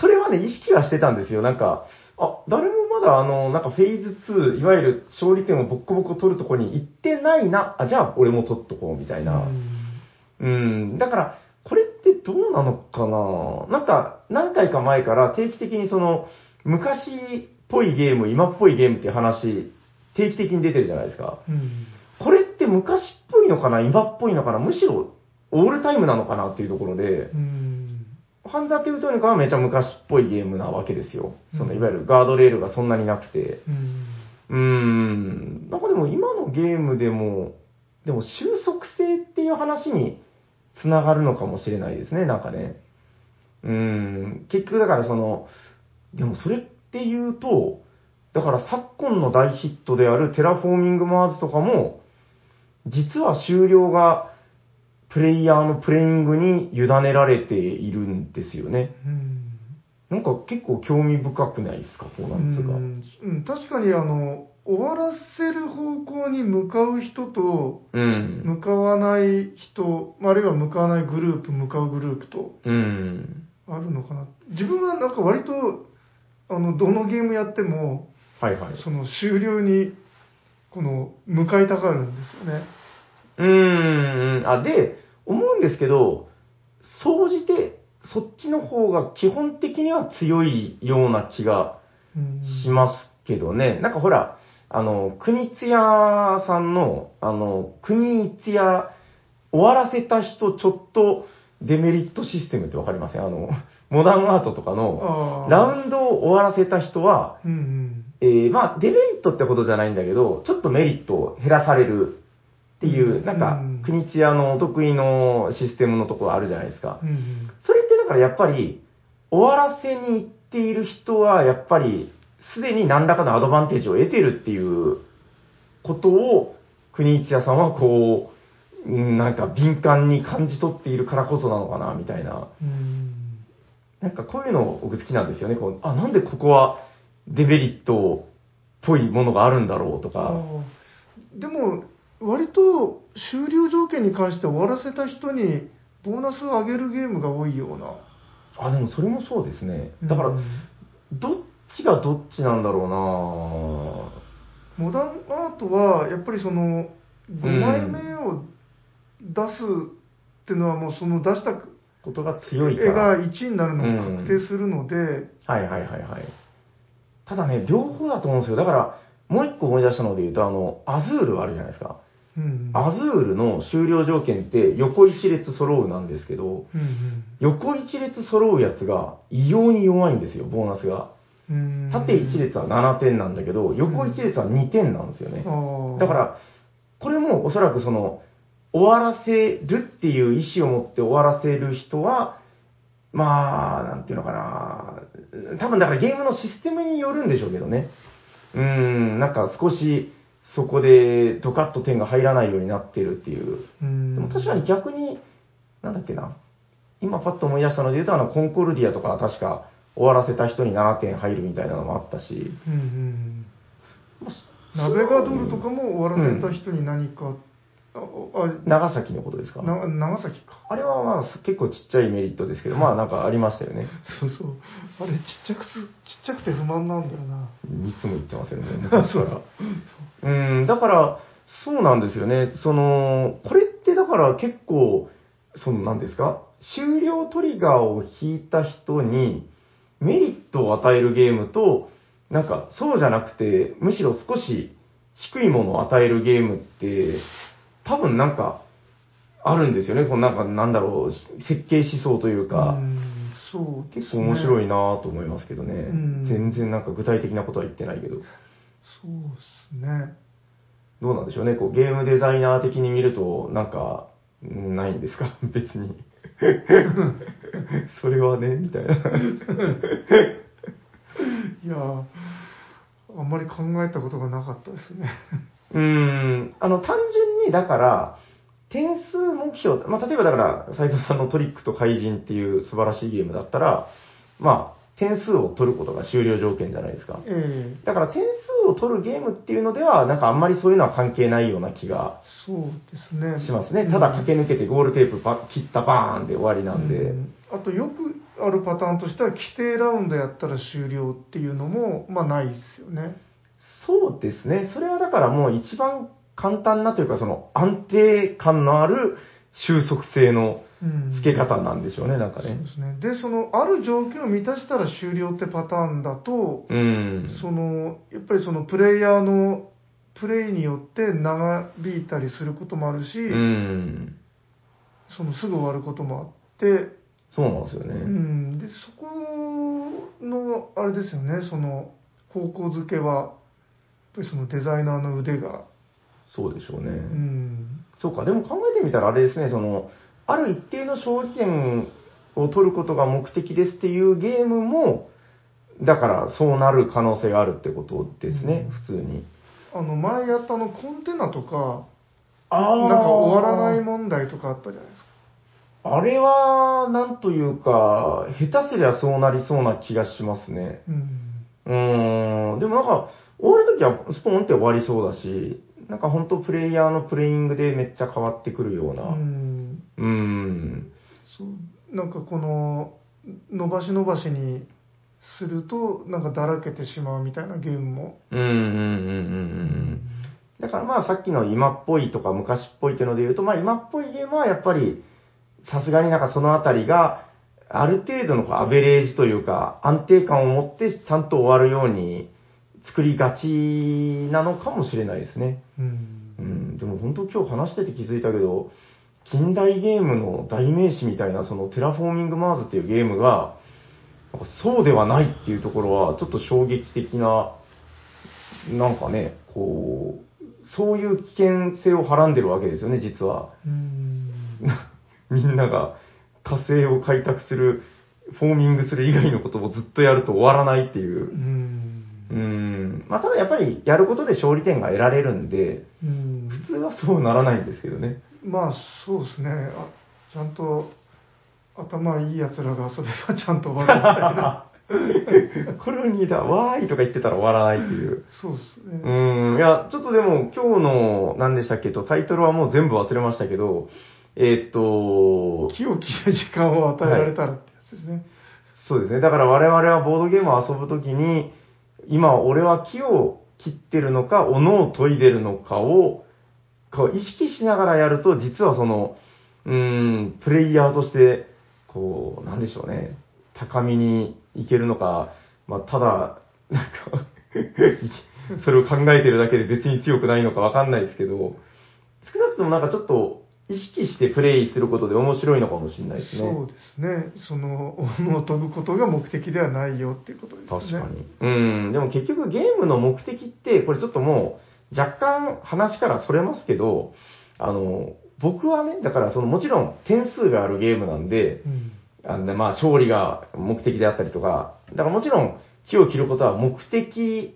それはね、意識はしてたんですよ。なんか、あ、誰もまだあの、なんかフェーズ2、いわゆる勝利点をボッコボコ取るところに行ってないな。あ、じゃあ俺も取っとこうみたいな。うん、だから、これってどうなのかななんか、何回か前から定期的にその、昔っぽいゲーム、今っぽいゲームって話、定期的に出てるじゃないですか。うんこれって昔っぽいのかな今っぽいのかなむしろ、オールタイムなのかなっていうところで、うんハンザーテウトニカはめちゃ昔っぽいゲームなわけですよ。その、うんいわゆるガードレールがそんなになくて。うんん。なんかでも今のゲームでも、でも収束性っていう話につながるのかもしれないですね、なんかね。うーん。結局だからその、でもそれって言うと、だから昨今の大ヒットであるテラフォーミングマーズとかも、実は終了がプレイヤーのプレイングに委ねられているんですよね。うんなんか結構興味深くないですかこうなんですか。うんうん確かにあの終わらせる方向に向かう人とうん。向かわない人あるいは向かわないグループ向かうグループとうん。あるのかな自分はなんか割とあのどのゲームやってもはいはい。その終了にこの向かいたがるんですよねうーん。あ、で、思うんですけど、総じて、そっちの方が基本的には強いような気がうんしますけどね。なんかほら、あの、国津屋さんの、あの、国津屋終わらせた人ちょっとデメリットシステムってわかりません？あの、モダンアートとかの、ラウンドを終わらせた人は、うんうん。えーまあ、デメリットってことじゃないんだけど、ちょっとメリットを減らされるっていう、うんなんかうん、国津屋のお得意のシステムのところあるじゃないですかう。んそれってだからやっぱり、終わらせに行っている人は、やっぱり、すでに何らかのアドバンテージを得てるっていうことを、国津屋さんはこう、うんなんか敏感に感じ取っているからこそなのかな、みたいな。うんなんかこういうの僕好きなんですよね。こうあ、なんでここはデメリットっぽいものがあるんだろうとか。でも割と終了条件に関して終わらせた人にボーナスを上げるゲームが多いようなあ、でもそれもそうですね。だから、うんどっちがどっちなんだろモダンアートはやっぱりその5枚目を出すっていうのはもうその出したうなことが強いか絵ら。が1位になるのが確定するので、はいはいはいはい。ただね、両方だと思うんですよ。だから、もう一個思い出したので言うと、あの、アズールあるじゃないですか。うんアズールの終了条件って横一列揃うなんですけど、うん横一列揃うやつが異様に弱いんですよ、ボーナスが。うん縦一列は7点なんだけど、横一列は2点なんですよね。あーだから、これもおそらくその、終わらせるっていう意思を持って終わらせる人は、まあ、なんていうのかな。多分だからゲームのシステムによるんでしょうけどね。うーん、なんか少しそこでドカッと点が入らないようになってるっていう。うんでも確かに逆に、なんだっけな。今パッと思い出したので言うと、あの、コンコルディアとかは確か終わらせた人に7点入るみたいなのもあったし。うんうんまナベガドルとかも終わらせた人に何か、ああ長崎のことですか？な長崎か。あれはまあ結構ちっちゃいメリットですけど、まあなんかありましたよね。そうそう。あれちっちゃくて、ちっちゃくて不満なんだよな。いつも言ってますよね、昔から。うん、だから、そうなんですよね。その、これってだから結構、その何ですか？終了トリガーを引いた人にメリットを与えるゲームと、なんかそうじゃなくて、むしろ少し低いものを与えるゲームって、多分なんか、あるんですよね。このなんか、なんだろう、設計思想というか、うんそう結構面白い。いなぁと思いますけどね。ん全然なんか具体的なことは言ってないけど。そうですね。どうなんでしょうね。こうゲームデザイナー的に見ると、なんか、んないんですか？別に。それはね、みたいな。いやーあんまり考えたことがなかったですね。うーん。あの、単純に、だから、点数目標、まあ、例えばだから、斉藤さんのトリックと怪人っていう素晴らしいゲームだったら、まあ、点数を取ることが終了条件じゃないですか。ええだから点数を取るゲームっていうのでは、なんかあんまりそういうのは関係ないような気がそうですね。しますね。ただ駆け抜けてゴールテープば切ったバーンで終わりなんで。うんあとよくあるパターンとしては、規定ラウンドやったら終了っていうのも、まあないですよね。そうですね。それはだからもう一番簡単なというか、その安定感のある収束性のうん付け方なんでしょうね、なんかねそうで。すね。で、その、ある条件を満たしたら終了ってパターンだと、うん。その、やっぱりそのプレイヤーのプレイによって長引いたりすることもあるし、うん。そのすぐ終わることもあって、そうなんですようね。ん、で、そこの、あれですよね、その、方向づけは、ぱりそのデザイナーの腕が、そうでしょうね。うん、そうか、でも考えてみたらあれですね、その、ある一定の勝利点を取ることが目的ですっていうゲームも、だからそうなる可能性があるってことですね、うん普通に。あの、前やったあの、コンテナとか、あなんか終わらない問題とかあったじゃないですか。あれは、なんというか、下手すりゃそうなりそうな気がしますね。うん。うーん、でもなんか、終わるときはスポンって終わりそうだし、なんか本当プレイヤーのプレイングでめっちゃ変わってくるよううな。ん。うーん。そうなんかこの伸ばし伸ばしにするとなんかだらけてしまうみたいなゲームも、うんうんうんうんうん。だからまあさっきの今っぽいとか昔っぽいっていうので言うと、まあ今っぽいゲームはやっぱり、さすがになんかそのあたりが、ある程度のこうアベレージというか、安定感を持ってちゃんと終わるように作りがちなのかもしれないですね。うんうん、でも本当今日話してて気づいたけど、近代ゲームの代名詞みたいなそのテラフォーミングマーズっていうゲームが、なんかそうではないっていうところはちょっと衝撃的な、なんかね、こう、そういう危険性をはらんでるわけですよね、実は。うん みんなが火星を開拓する、フォーミングする以外のことをずっとやると終わらないっていうう。んうん。まあ、ただやっぱりやることで勝利点が得られるんで、うん。普通はそうならないんですけどね。まあそうですね。あちゃんと頭いいやつらが遊べばちゃんと終わるみたいな。コロニーだ、わーいとか言ってたら終わらないっていう。そうですうね、ーん、いや、ちょっとでも今日の、何でしたっけと、タイトルはもう全部忘れましたけど、えーっと、木を切る時間を与えられたらってやつですね、そうですね。だから我々はボードゲームを遊ぶときに、今俺は木を切ってるのか、斧を研いでるのかを、こう意識しながらやると、実はその、うーん、プレイヤーとして、こう、なんでしょうね、高みに行けるのか、まあ、ただ、なんか、それを考えてるだけで別に強くないのかわかんないですけど、少なくともなんかちょっと意識してプレイすることで面白いのかもしれないですね。そうですねその斧を飛ぶことが目的ではないよっていうことですね確かに。うん。でも結局ゲームの目的って、これちょっともう若干話からそれますけど、あの、僕はね、だからそのもちろん点数があるゲームなんで、うんあのまあ勝利が目的であったりとか、だからもちろん木を切ることは目的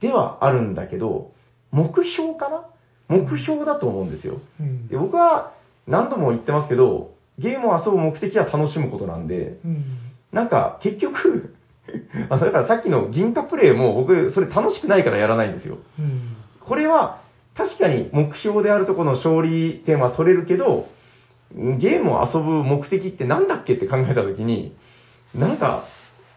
ではあるんだけど、目標かな目標だと思うんですよ。うんで僕は何度も言ってますけど、ゲームを遊ぶ目的は楽しむことなんで、うんなんか、結局、あのだからさっきの銀貨プレイも僕、それ楽しくないからやらないんですよ。うんこれは、確かに目標であるところの勝利点は取れるけど、ゲームを遊ぶ目的ってなんだっけって考えたときに、なんか、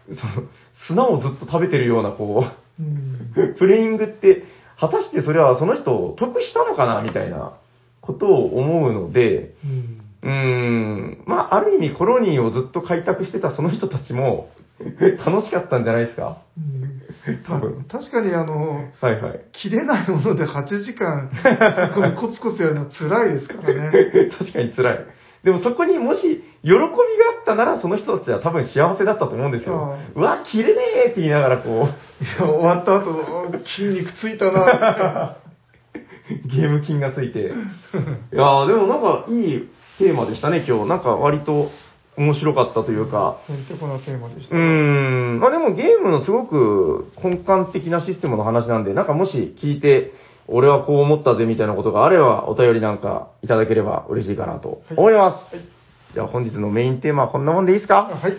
その、砂をずっと食べてるような、こうんう、プレイングって、果たしてそれはその人得したのかなみたいなことを思うので、うんん、まあ、ある意味コロニーをずっと開拓してたその人たちも 楽しかったんじゃないですか？うん多分。確かにあのはいはい。切れないもので8時間 このコツコツやるのは辛いですからね確かに辛い。でもそこにもし喜びがあったならその人たちは多分幸せだったと思うんですよ。うわ、切れねえって言いながらこいや終わった後あ筋肉ついたなう、ゲーム金がついて。いやーでもなんかいいテーマでしたね今日。なんか割と面白かったというか。へんてこなテーマでしたうーん。まあでもゲームのすごく根幹的なシステムの話なんで、なんかもし聞いて、俺はこう思ったぜみたいなことがあれば、お便りなんかいただければ嬉しいかなと思います。はいじゃあ本日のメインテーマはこんなもんでいいですか？はい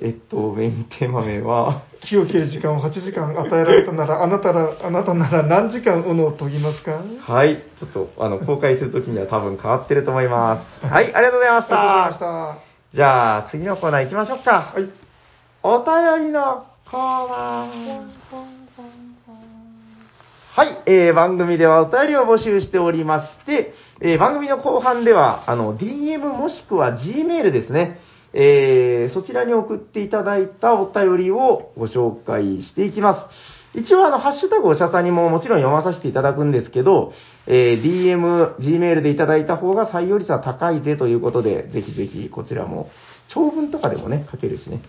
えっと、メインテーマ名は、木を切る時間を8時間与えられたなら、あなたら、あなたなら何時間斧を研ぎますか？はい、ちょっと、あの、公開するときには多分変わってると思います。はい、ありがとうございましありがとうございた。ましじゃあ、次のコーナー行きましょうか。た。はい。お便りのコーナー。はい、えー、番組ではお便りを募集しておりまして、えー、番組の後半では、あの、DM もしくは Gmail ですね。えー、そちらに送っていただいたお便りをご紹介していきます。一応、あの、ハッシュタグおしゃさにももちろん読まさせていただくんですけど、えー、DM、Gmail でいただいた方が採用率は高いぜということで、ぜひぜひこちらも、長文とかでもね、書けるしね。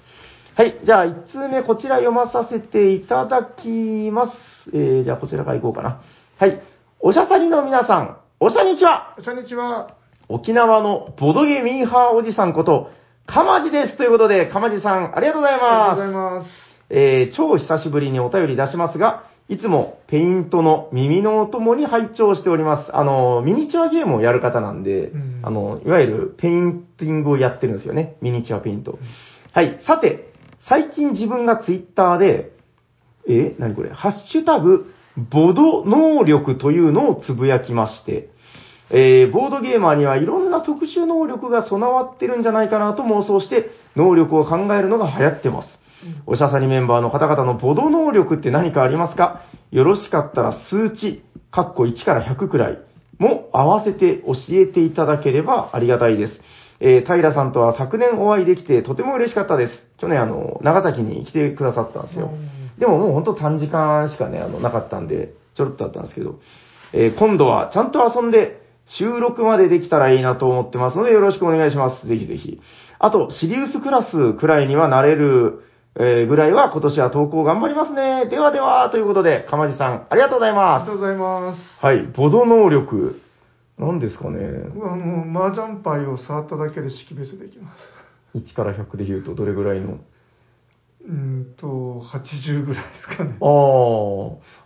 はい。じゃあ、1通目、こちら読まさせていただきます。えー、じゃあ、こちらから行こうかな。はい。おしゃさりの皆さん、おしゃにちはこんにちは。沖縄のボドゲミーハーおじさんこと、かまじです。ということで、かまじさん、ありがとうございありがとうます。ございます。えー、超久しぶりにお便り出しますが、いつもペイントの耳のお供に拝聴しております。あの、ミニチュアゲームをやる方なんで、うんあの、いわゆるペインティングをやってるんですよね。ミニチュアペイント。はい。さて、最近自分がツイッターで、え何これ？ハッシュタグ、ボド能力というのをつぶやきまして、えーボードゲーマーにはいろんな特殊能力が備わってるんじゃないかなと妄想して、能力を考えるのが流行ってます。おしゃさにメンバーの方々のボド能力って何かありますか？よろしかったら数値、かっこ1から100くらいも合わせて教えていただければありがたいです。えー平さんとは昨年お会いできてとても嬉しかったです。去年あの、長崎に来てくださったんですよ。でももうほんと短時間しかね、あの、なかったんで、ちょろっとだったんですけど、えー今度はちゃんと遊んで収録までできたらいいなと思ってますのでよろしくお願いします。ぜひぜひ。あと、シリウスクラスくらいにはなれる、えーぐらいは今年は投稿頑張りますね。ではでは、ということで、かまじさん、ありがとうございありまがとうございます。す。はい、ボド能力。何ですかね。あの、麻雀牌を触っただけで識別できます。1から100で言うとどれぐらいのうーんと、80ぐらいですかね。ああ、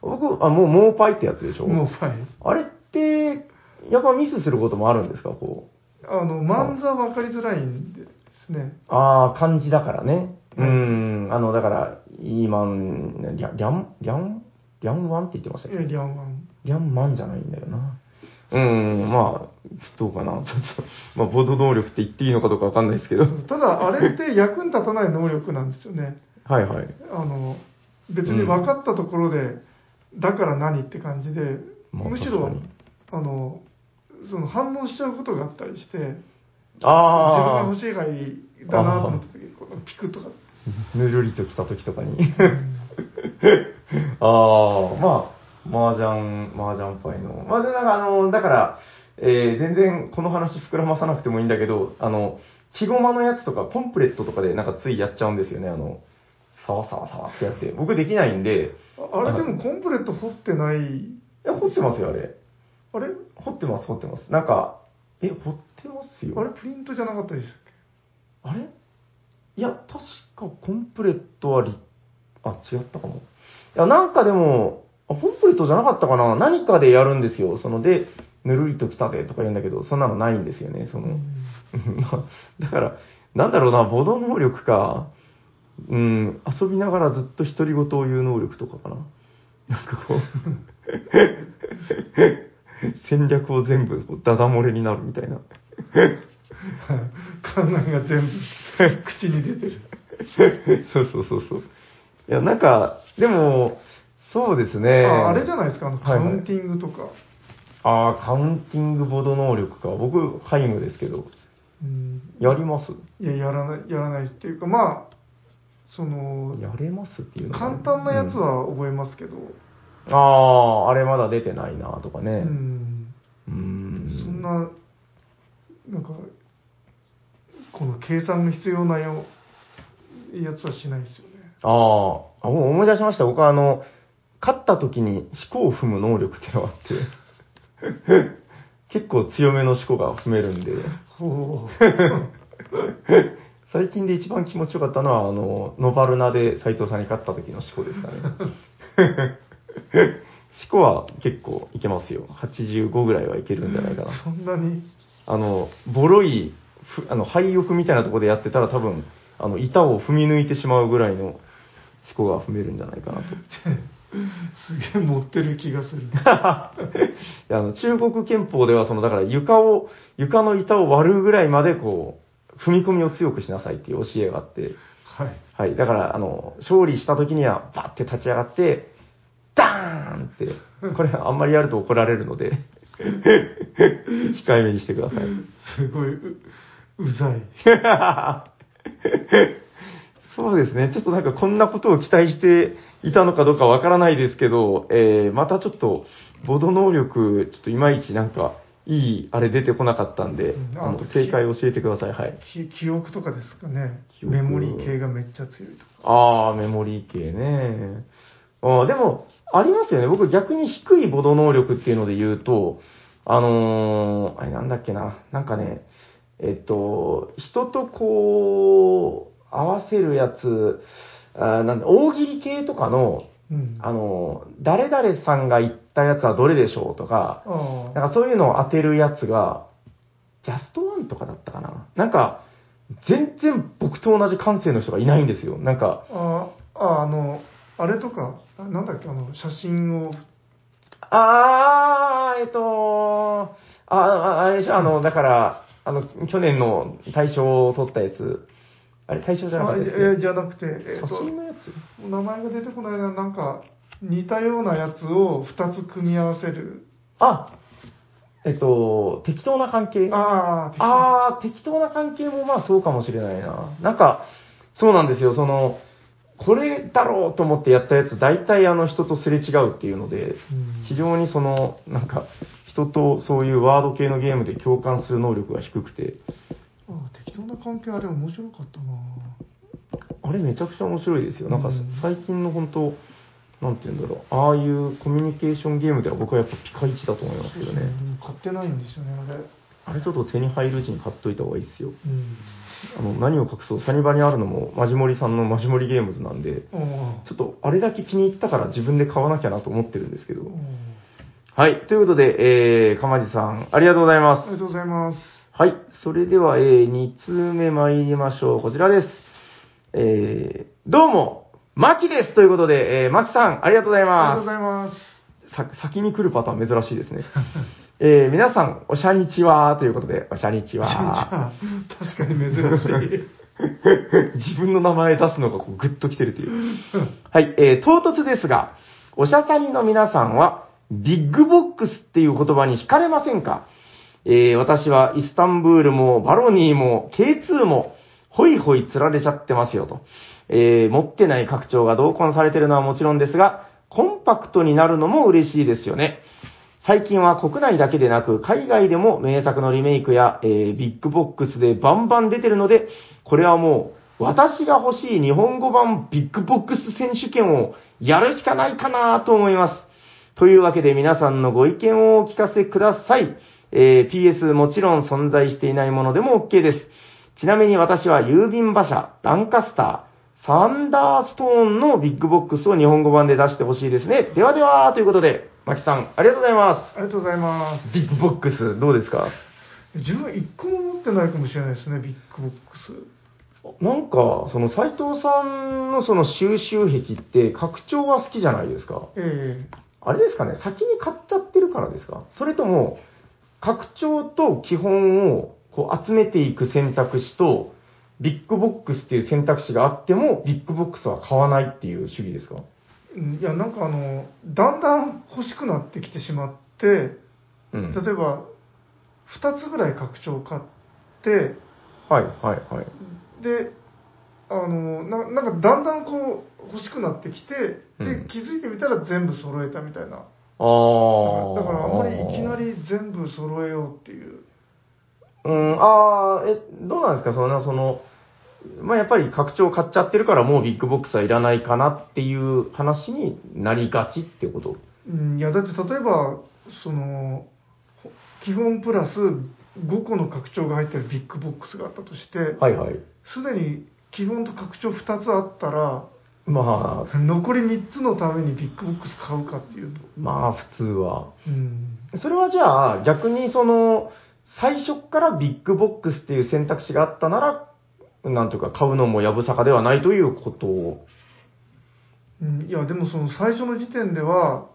僕、あ、もう、モーパイってやつでしょ？もうパイ。あれって、やっぱミスすることもあるんですか？こう。あの、漫画分かりづらいんですね。ああ、漢字だからね。うはいん、あの、だから、イーマン、リャリャン、リャン、リャンワンって言ってましたっけ？いや、リャンワン。リャンマンじゃないんだよな。うん、まあ、どうかな？まあ、ボード能力って言っていいのかどうかわかんないですけど。ただ、あれって役に立たない能力なんですよね。はいはい。あの、別に分かったところで、だから何って感じで、まあむしろあの、その反応しちゃうことがあったりして、自分ああが欲、しい範囲だなと思った時に、このピクとか。ぬるりと来た時とかに。ああ、まあ、麻雀、麻雀パイの。まあ、で、なんかあの、だから、えー全然この話膨らまさなくてもいいんだけど、あの、木駒のやつとか、ポンプレットとかでなんかついやっちゃうんですよね、あの、サワサワサワってやって。僕できないんで、ああれでもコンプレート掘ってない、いや、掘ってますよ、あれ。あれ？掘ってます、掘ってます。なんか、え、掘ってますよ。あれプリントじゃなかったでしたっあれ？いや、確かコンプレットはリ、あ、違ったかも。いや、なんかでも、あ、コンプレットじゃなかったかな何かでやるんですよ。そので、ぬるりと来たぜとか言うんだけど、そんなのないんですよね、その。まあ、だから、なんだろうな、ボド能力か、うん、遊びながらずっと独り言を言う能力とかかな。なんかこう、戦略を全部ダダ漏れになるみたいな。け 考えが全部 口に出てる。そうそうそうそう。いや、なんか、でも、そうですね。ああれじゃないですか、あのはいはいカウンティングとか。ああ、カウンティングボード能力か。僕、ハイムですけど、うんやります？いや、やらない、やらないっていうか、まあ、その、やれますっていうの簡単なやつ、は覚えますけど、うんああ、あれまだ出てないなとかうね。ん、うーん。そんな、なんか、この計算が必要なよやつはしないですよね。ああ、思い出しました。僕はあの、勝った時に思考を踏む能力ってのがあって、結構強めの思考が踏めるんで、ほ 最近で一番気持ちよかったのは、あの、ノバルナで斎藤さんに勝った時の思考ですかね。思考は結構いけますよ。85ぐらいはいけるんじゃないかな。そんなに、あの、ボロい、ふあの、廃屋みたいなところでやってたら多分、あの、板を踏み抜いてしまうぐらいの思考が踏めるんじゃないかなと。すげえ持ってる気がする。あの中国憲法では、その、だから床を、床の板を割るぐらいまで、こう、踏み込みを強くしなさいっていう教えがあって、はい。はい。だから、あの、勝利した時には、バッて立ち上がって、ダーンって、これあんまりやると怒られるので、控えめにしてください。すごい、う、うざい。そうですね。ちょっとなんかこんなことを期待していたのかどうかわからないですけど、えー、またちょっと、ボード能力、ちょっといまいちなんか、いい、あれ出てこなかったんでう、んあの正解教えてください。はい。き記憶とかですかね。メモリー系がめっちゃ強いとか。あー、メモリー系ね。あーでも、ありますよね。僕逆に低いボード能力っていうので言うと、あのー、あれなんだっけな。なんかね、えっと、人とこう、合わせるやつ、あーなんだ、大喜利系とかの、うん。あの、誰々さんが言ったやつはどれでしょうとか、あなんかそういうのを当てるやつが、ジャストワンとかだったかな。なんか、全然僕と同じ感性の人がいないんですよ。なんか、あ、あ、あの、あれとか、あなんだっけ、あの、写真を、あー、えっと、あ、ああれでしょ、あの、だから、あの、去年の大賞を取ったやつ、あれ大賞じゃなかあったです。じゃなくて、えっ写と、真のやつ？名前が出てこないな、なんか、似たようなやつを2つ組み合わせる。あ、えっと、適当な関係？ああ、適当な関係もまあそうかもしれないな。なんか、そうなんですよ、その、これだろうと思ってやったやつ、大体あの人とすれ違うっていうので、うん非常にその、なんか、人とそういうワード系のゲームで共感する能力が低くて、あ適当な関係あれ面白かったなあれめちゃくちゃ面白いですよ。なんかうん最近の本当、なんて言うんだろう、ああいうコミュニケーションゲームでは僕はやっぱピカイチだと思いますけどね。うん買ってないんですよね、あれ。あれちょっと手に入るうちに買っといた方がいいですよ。うん。あの、何を隠そう、サニバにあるのもマジモリさんのマジモリゲームズなんで、あちょっとあれだけ気に入ったから自分で買わなきゃなと思ってるんですけどあ。。はい。ということで、えー、かまじさん、ありがとうございます。ありがとうございます。はい。それでは、えー、2通目参りましょう。こちらです。えー、どうも、マキですということで、えー、マキさん、ありがとうございありがとうまございます。す。さ、先に来るパターン珍しいですね。えー、皆さん、おしゃにちはということで、おしゃにちは。確かに珍しい。自分の名前出すのがこうグッと来てるという。はい、えー、唐突ですが、おしゃさにの皆さんは、ビッグボックスっていう言葉に惹かれませんか？えー、私はイスタンブールもバロニーも K2 も、ホイホイ釣られちゃってますよと。えー、持ってない拡張が同梱されてるのはもちろんですが、コンパクトになるのも嬉しいですよね。最近は国内だけでなく、海外でも名作のリメイクや、えービッグボックスでバンバン出てるので、これはもう、私が欲しい日本語版ビッグボックス選手権をやるしかないかなと思います。というわけで皆さんのご意見をお聞かせください。えー PS もちろん存在していないものでも OK です。ちなみに私は郵便馬車、ランカスター、サンダーストーンのビッグボックスを日本語版で出してほしいですね。ではでは、ということで、マキさん、ありがとうございまありがとうございます。す。ビッグボックス、どうですか？自分一個も持ってないかもしれないですね、ビッグボックス。なんか、その斎藤さんのその収集癖って拡張は好きじゃないですか？えあれですかね、先に買っちゃってるからですか？それとも、拡張と基本をこう集めていく選択肢と、ビッグボックスっていう選択肢があっても、ビッグボックスは買わないっていう主義ですか？えうんいや、なんかあの、だんだん欲しくなってきてしまって、うん。例えば、2つぐらい拡張買って、はい、はい、はい。で、あの、ななんかだんだんこう、欲しくなってきて、うんで、気づいてみたら全部揃えたみたいな。ああ。だからあんまりいきな。り全部揃えようっていう。うん、ああ、え、どうなんですか？その、その、まあ、やっぱり拡張買っちゃってるからもうビッグボックスはいらないかなっていう話になりがちってこと？うん、いや、だって例えば、その、ほ基本プラス5個の拡張が入ってるビッグボックスがあったとして、はいはい。すでに基本と拡張2つあったら、まあ、残り3つのためにビッグボックス買うかっていうと。まあ普通は。うん。それはじゃあ逆にその、最初からビッグボックスっていう選択肢があったなら、なんというか、買うのもやぶさかではないということを。うんいや、でもその最初の時点では、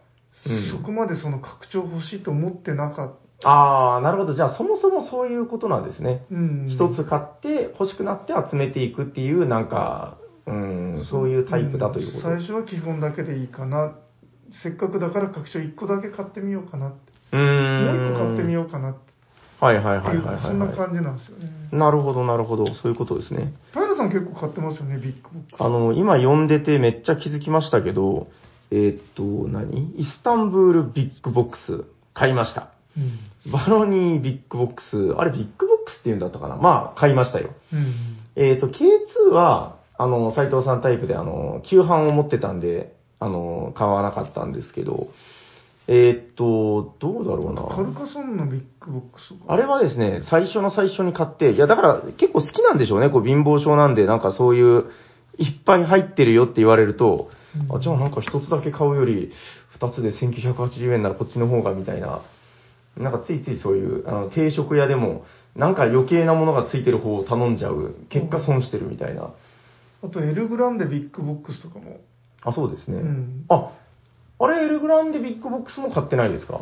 うんそこまでその拡張欲しいと思ってなかった。ああ、なるほど。じゃあ、そもそもそういうことなんですね。うん。一つ買って欲しくなって集めていくっていう、なんか、うん、そういうタイプだということ。ん最初は基本だけでいいかな。せっかくだから拡張1個だけ買ってみようかなって。うーん。もう1個買ってみようかなってはいはいはいはいはい、そんな感じなんですよね。なるほどなるほど。そういうことですね。平さん結構買ってますよね、ビッグボックス。あの、今読んでてめっちゃ気づきましたけど、えーっと、何？イスタンブールビッグボックス買いました。うん。バロニービッグボックス、あれビッグボックスって言うんだったかな？まあ、買いましたよ。うん。えっ、と、K2 は、あの、斎藤さんタイプで、あの、旧版を持ってたんで、あの、買わなかったんですけど、えっ、と、どうだろうな。カルカソンヌのビッグボックスがあれはですね、最初の最初に買って、いや、だから結構好きなんでしょうね、こう貧乏症なんで、なんかそういう、いっぱい入ってるよって言われると、うんあ、じゃあなんか一つだけ買うより、二つで1980円ならこっちの方がみたいな、なんかついついそういう、あの、定食屋でも、なんか余計なものがついてる方を頼んじゃう、結果損してるみたいな。あとエルグランデビッグボックスとかも。あ、そうですね。うんあ、あれ、エルグランデビッグボックスも買ってないですか？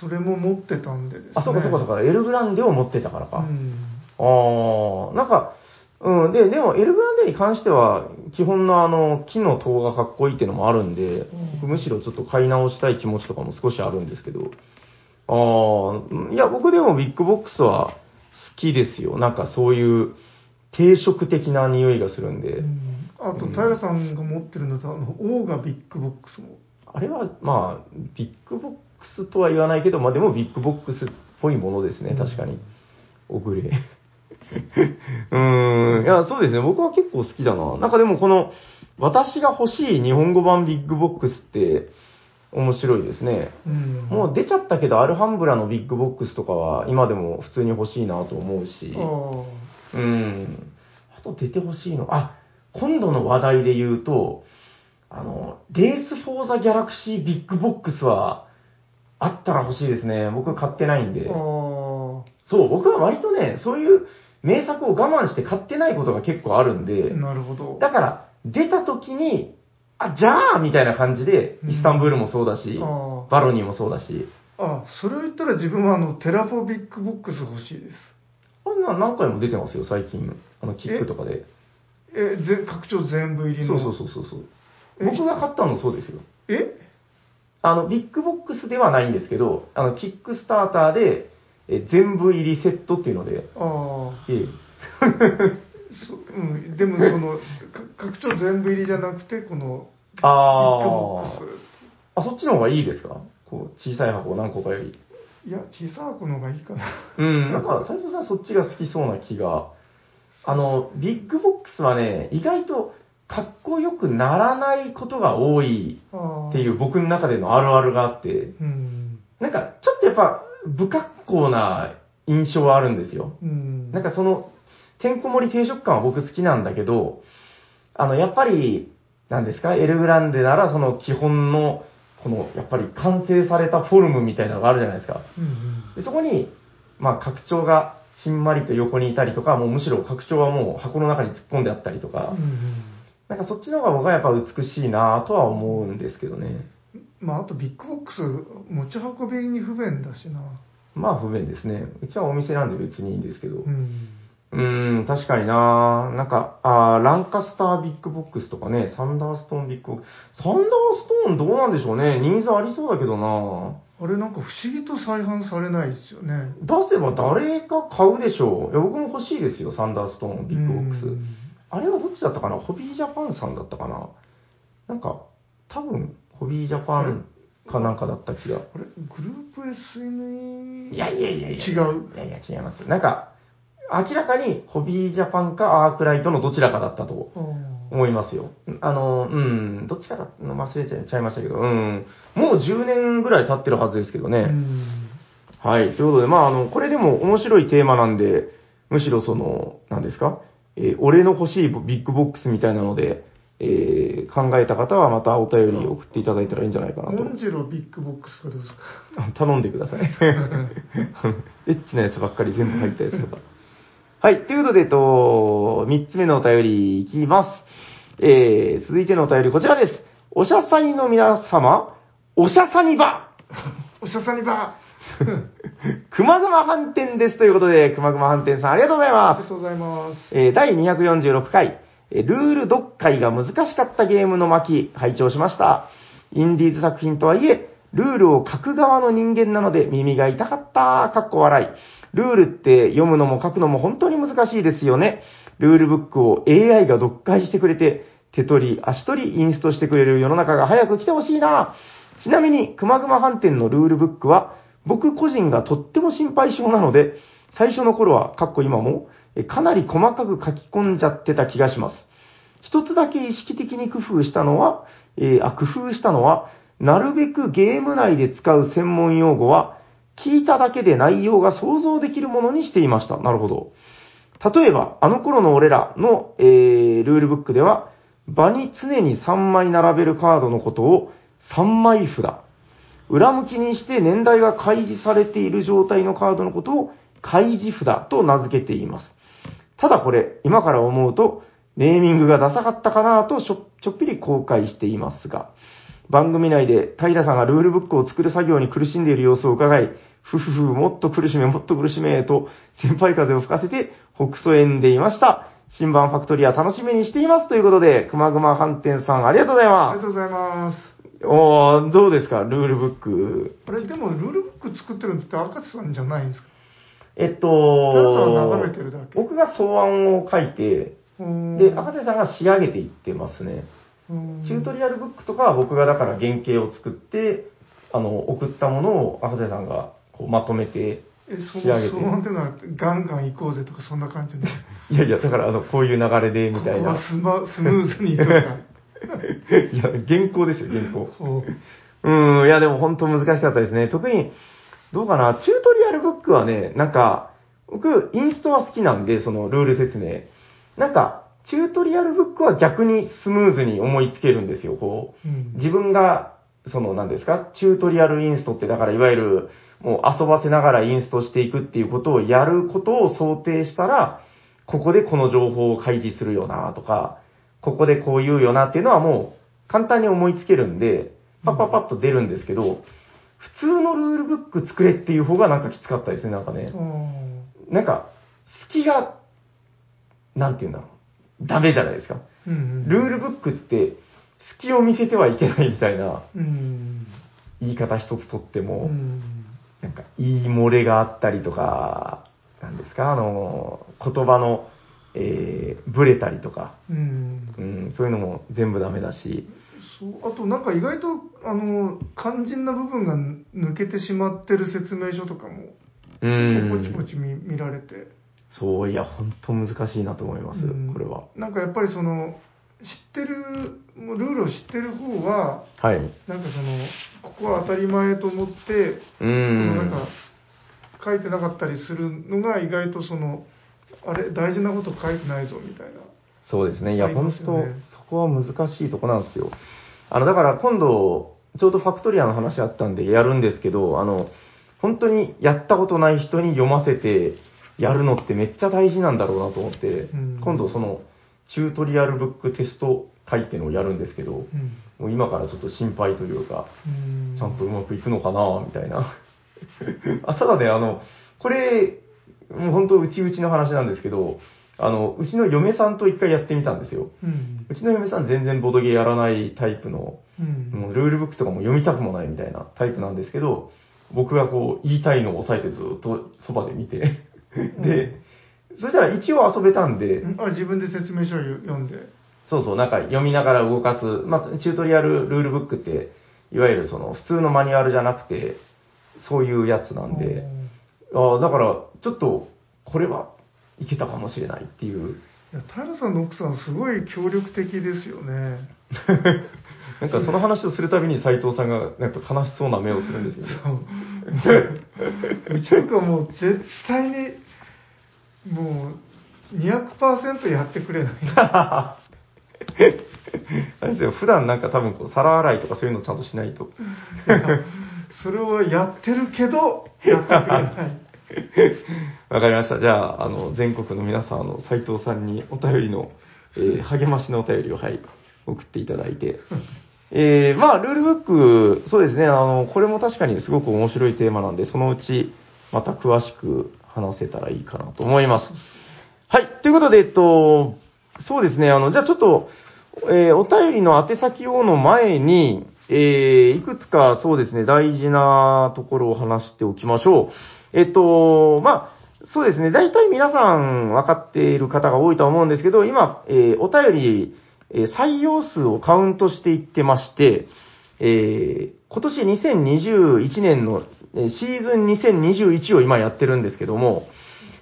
それも持ってたんでですね。あ、そうかそうかそうか、エルグランデを持ってたからか。うん。ああ、なんか、うん、で、でも、エルグランデに関しては、基本のあの、木の塔がかっこいいっていうのもあるんで、うんむしろちょっと買い直したい気持ちとかも少しあるんですけど、ああ、いや、僕でもビッグボックスは好きですよ。なんかそういう定食的な匂いがするんで、うんあと、平さんが持ってるのと、あの、オーガビッグボックスも。あれは、まあ、ビッグボックスとは言わないけど、まあでもビッグボックスっぽいものですね、確かに。オグレ。うーん、いや、そうですね、僕は結構好きだな。なんかでもこの、私が欲しい日本語版ビッグボックスって、面白いですね。うん。もう出ちゃったけど、アルハンブラのビッグボックスとかは、今でも普通に欲しいなと思うし。あうん。あと出てほしいの。あ、今度の話題で言うと、あの、レース・フォー・ザ・ギャラクシー・ビッグボックスは、あったら欲しいですね。僕買ってないんあ。で。そう、僕は割とね、そういう名作を我慢して買ってないことが結構あるんで、なるほど。だから、出た時に、あ、じゃあみたいな感じで、うんイスタンブールもそうだし、あバロニーもそうだし、あ、それを言ったら自分はあの、テラフォビッグボックス欲しいです。あれな何回も出てますよ、最近。あの、キックとかで。え、ぜ拡張全部入りの？そうそうそうそうそう。え？僕が買ったのそうですよ。え？あの、ビッグボックスではないんですけど、あの、キックスターターで、え全部入りセットっていうので、ああ。ええ そうん、でもその、か拡張全部入りじゃなくて、この、ビッグボッあクあ。あ、そっちの方がいいですか？こう、小さい箱何個かより。ス。いや、小さい箱の方がいいかな。うん、なんか、斉藤さんそっちが好きそうな気が。あの、ビッグボックスはね、意外とかっこよくならないことが多い。っていう僕の中でのあるあるがあって、うん。なんか、ちょっとやっぱ、不格好な印象はあるんですよ。うん。なんかその、てんこ盛り定食感は僕好きなんだけど、あの、やっぱり、なんですか、エルグランデならその基本の、この、やっぱり完成されたフォルムみたいなのがあるじゃないですか。うんでそこに、まあ、拡張がちんまりと横にいたりとか、もうむしろ拡張はもう箱の中に突っ込んであったりとうん。かう、んなんかそっちの方が僕はやっぱ美しいなとは思うんですけどね。うん。まあ、あとビッグボックス、持ち運びに不便だしな。まあ不便ですね。うちはお店なんで別にいいんですけど。うん。うーん、確かにななんか、あーランカスタービッグボックスとかね、サンダーストーンビッグボックス。サンダーストーンどうなんでしょうね。ニーズありそうだけどなあれなんか不思議と再販されないですよね。出せば誰か買うでしょう。いや、僕も欲しいですよ、サンダーストーンビッグボックス。うんあれはどっちだったかな？ホビージャパンさんだったかな？なんか、多分、ホビージャパンかなんかだった気が。あれグループ SNE? いやいやいやいや。違う。いやいや、違います。なんか、明らかにホビージャパンかアークライトのどちらかだったとあ思いますよ。あの、うん、どっちかだの忘れちゃいましたけど、うん。もう10年ぐらい経ってるはずですけどね。はい。ということで、まあ、あの、これでも面白いテーマなんで、むしろその、何ですか？えー俺の欲しいビッグボックスみたいなので、えー考えた方はまたお便りを送っていただいたらいいんじゃないかなとモ。ンジビッグボックスかどうですか？あ頼んでください。エッチなやつばっかり全部入ったやつとか。はい。ということで、えっと、三つ目のお便りいきます。えー、続いてのお便りこちらです。おしゃさにの皆様、おしゃさにばおしゃさにば くまぐま飯店です。ということで、くまぐま飯店さんありがとうございあます。りがとうございます。えー第246回、えールール読解が難しかったゲームの巻、拝聴しました。インディーズ作品とはいえ、ルールを書く側の人間なので耳が痛かった、かっこ笑い。ルールって読むのも書くのも本当に難しいですよね。ルールブックを AI が読解してくれて、手取り、足取りインストしてくれる世の中が早く来てほしいな。ちなみに、くまぐま飯店のルールブックは、僕個人がとっても心配性なので、最初の頃は、かっこ今も、かなり細かく書き込んじゃってた気がします。一つだけ意識的に工夫したのは、えーあ、工夫したのは、なるべくゲーム内で使う専門用語は、聞いただけで内容が想像できるものにしていました。なるほど。例えば、あの頃の俺らの、えールールブックでは、場に常に3枚並べるカードのことを3枚札。裏向きにして年代が開示されている状態のカードのことを開示札と名付けています。ただこれ、今から思うと、ネーミングがダサかったかなとちょっぴり後悔していますが、番組内で平さんがルールブックを作る作業に苦しんでいる様子を伺い、ふふふ、もっと苦しめ、もっと苦しめ、と先輩風を吹かせて北総園でいました。新版ファクトリア楽しみにしています。ということで、くまぐま飯店さんありがとうございまありがとうございます。す。おー、どうですか、ルールブック？あれ、でもルールブック作ってるのって赤瀬さんじゃないんですか？えっと、平さんは眺めてるだけ僕が草案を書いて、で、赤瀬さんが仕上げていってますね。チュートリアルブックとかは僕がだから原型を作って、あの、送ったものを赤瀬さんがこうまとめてえ、そ仕上げて。そうなんていうのは、ガンガン行こうぜとか、そんな感じの。いやいや、だからあの、こういう流れでみたいなここは。スマスムーズにとか。いや、原稿ですよ、原稿。こうん、いやでも本当難しかったですね。特に、どうかな、チュートリアルブックはね、なんか、僕、インストは好きなんで、そのルール説明。なんか、チュートリアルブックは逆にスムーズに思いつけるんですよ、こう。ううん自分が、その何ですか、チュートリアルインストって、だからいわゆる、もう遊ばせながらインストしていくっていうことをやることを想定したら、ここでこの情報を開示するよなとか、ここでこう言うよなっていうのはもう簡単に思いつけるんで、パッパッパッと出るんですけど、普通のルールブック作れっていう方がなんかきつかったですね、なんかね。あなんか、隙が、なんていうんだろう。ダメじゃないですか。ーうんルールブックって、隙を見せてはいけないみたいなうん。言い方一つとってうも、ん。なんか言い漏れがあったりとか、なんですか、あの、言葉の、えー、ブレたりとか、うん。うん、そういうのも全部ダメだし、そうあとなんか意外とあの肝心な部分が抜けてしまってる説明書とかもうん。ポチポチ見見られて、そう、いや、本当難しいなと思います、うんこれは。なんかやっぱりその知ってるもうルールを知ってる方ははい。なんかそのここは当たり前と思って、うそのなんん。か書いてなかったりするのが意外とそのあれ大事なこと書いてないぞみたいなそうですね。いや、ありま本当、そこは難しいとこなんですよ。あの、だから今度、ちょうどファクトリアの話あったんでやるんですけど、あの、本当にやったことない人に読ませてやるのってめっちゃ大事なんだろうなと思って、うん今度その、チュートリアルブックテスト会っていうのをやるんですけど、うん。もう今からちょっと心配というか、うん。ちゃんとうまくいくのかなみたいな。あ、ただね、あの、これ、もう本当、うちうちの話なんですけど、あの、うちの嫁さんと一回やってみたんですよ。うん。うちの嫁さん全然ボドゲーやらないタイプの、うん。もうルールブックとかも読みたくもないみたいなタイプなんですけど、僕がこう言いたいのを抑えてずっとそばで見て、で、それじゃあ一応遊べたんで、あ自分で説明書を読んで。そうそう、なんか読みながら動かす、まあ、チュートリアルルールブックって、いわゆるその普通のマニュアルじゃなくて、そういうやつなんで、ああだからちょっとこれはいけたかもしれないっていう、いや平さんの奥さんすごい協力的ですよね。なんかその話をするたびに斉藤さんがなんか悲しそうな目をするんですよね。そう。うちとかもう絶対にもう200%やってくれない あれですよ、普段なんか多分こう皿洗いとかそういうのちゃんとしないと。それをやってるけどやってくれない わかりました。じゃあ、あの、全国の皆さん、あの、斉藤さんにお便りの、えー励ましのお便りを、はい、送っていただいて。えー、まあ、ルールブック、そうですね、あの、これも確かにすごく面白いテーマなんで、そのうち、また詳しく話せたらいいかなと思います。はい、ということで、えっと、そうですね、あの、じゃあちょっと、えーお便りの宛先をの前に、えーいくつかそうですね、大事なところを話しておきましょう。えっと、まあ、そうですね、大体皆さん分かっている方が多いと思うんですけど、今、えーお便り、えー採用数をカウントしていってまして、えー今年2021年のシーズン2021を今やってるんですけども、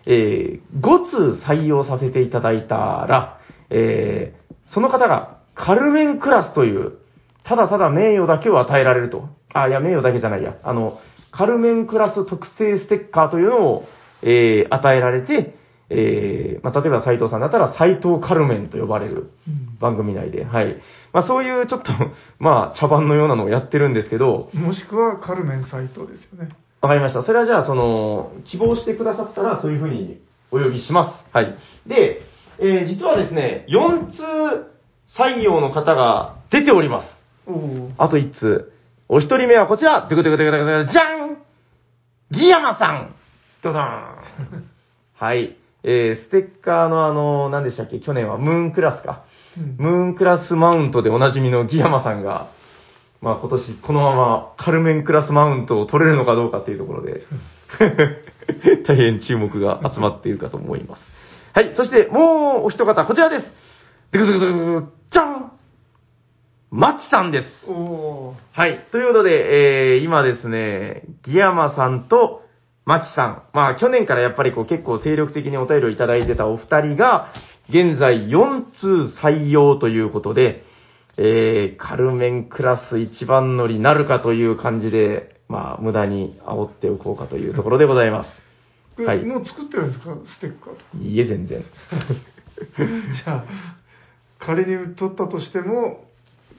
えー5通採用させていただいたら、えーその方がカルメンクラスという、ただただ名誉だけを与えられると。あ、いや、名誉だけじゃないや。あの、カルメンクラス特製ステッカーというのを、えー与えられて、えーまあ、例えば斉藤さんだったら斉藤カルメンと呼ばれる番組内で、はい。まあ、そういうちょっと、まあ、茶番のようなのをやってるんですけど、もしくはカルメン斎藤ですよね。わかりました。それはじゃあ、その、希望してくださったら、そういうふうにお呼びします。はい。で、えー実はですね、4通採用の方が出ております。あと1通。お一人目はこちらドゥクドゥクドゥクドゥクじゃんギヤマさんドドーンはい。えー、ステッカーのあの、何でしたっけ？去年はムーンクラスか。うんムーンクラスマウントでおなじみのギヤマさんが、まあ今年このままカルメンクラスマウントを取れるのかどうかっていうところで、大変注目が集まっているかと思います。はい、そしてもうお一方、こちらです。ドゥクドゥクドゥじゃんマキさんです。はい。ということで、えー、今ですね、ギヤマさんとマキさん。まあ、去年からやっぱりこう結構精力的にお便りをいただいてたお二人が、現在4通採用ということで、えー、カルメンクラス一番乗りなるかという感じで、まあ、無駄に煽っておこうかというところでございます。はいもう作ってるんですか？ステッカーとか。いいえ、全然。じゃあ、仮に取ったとしても、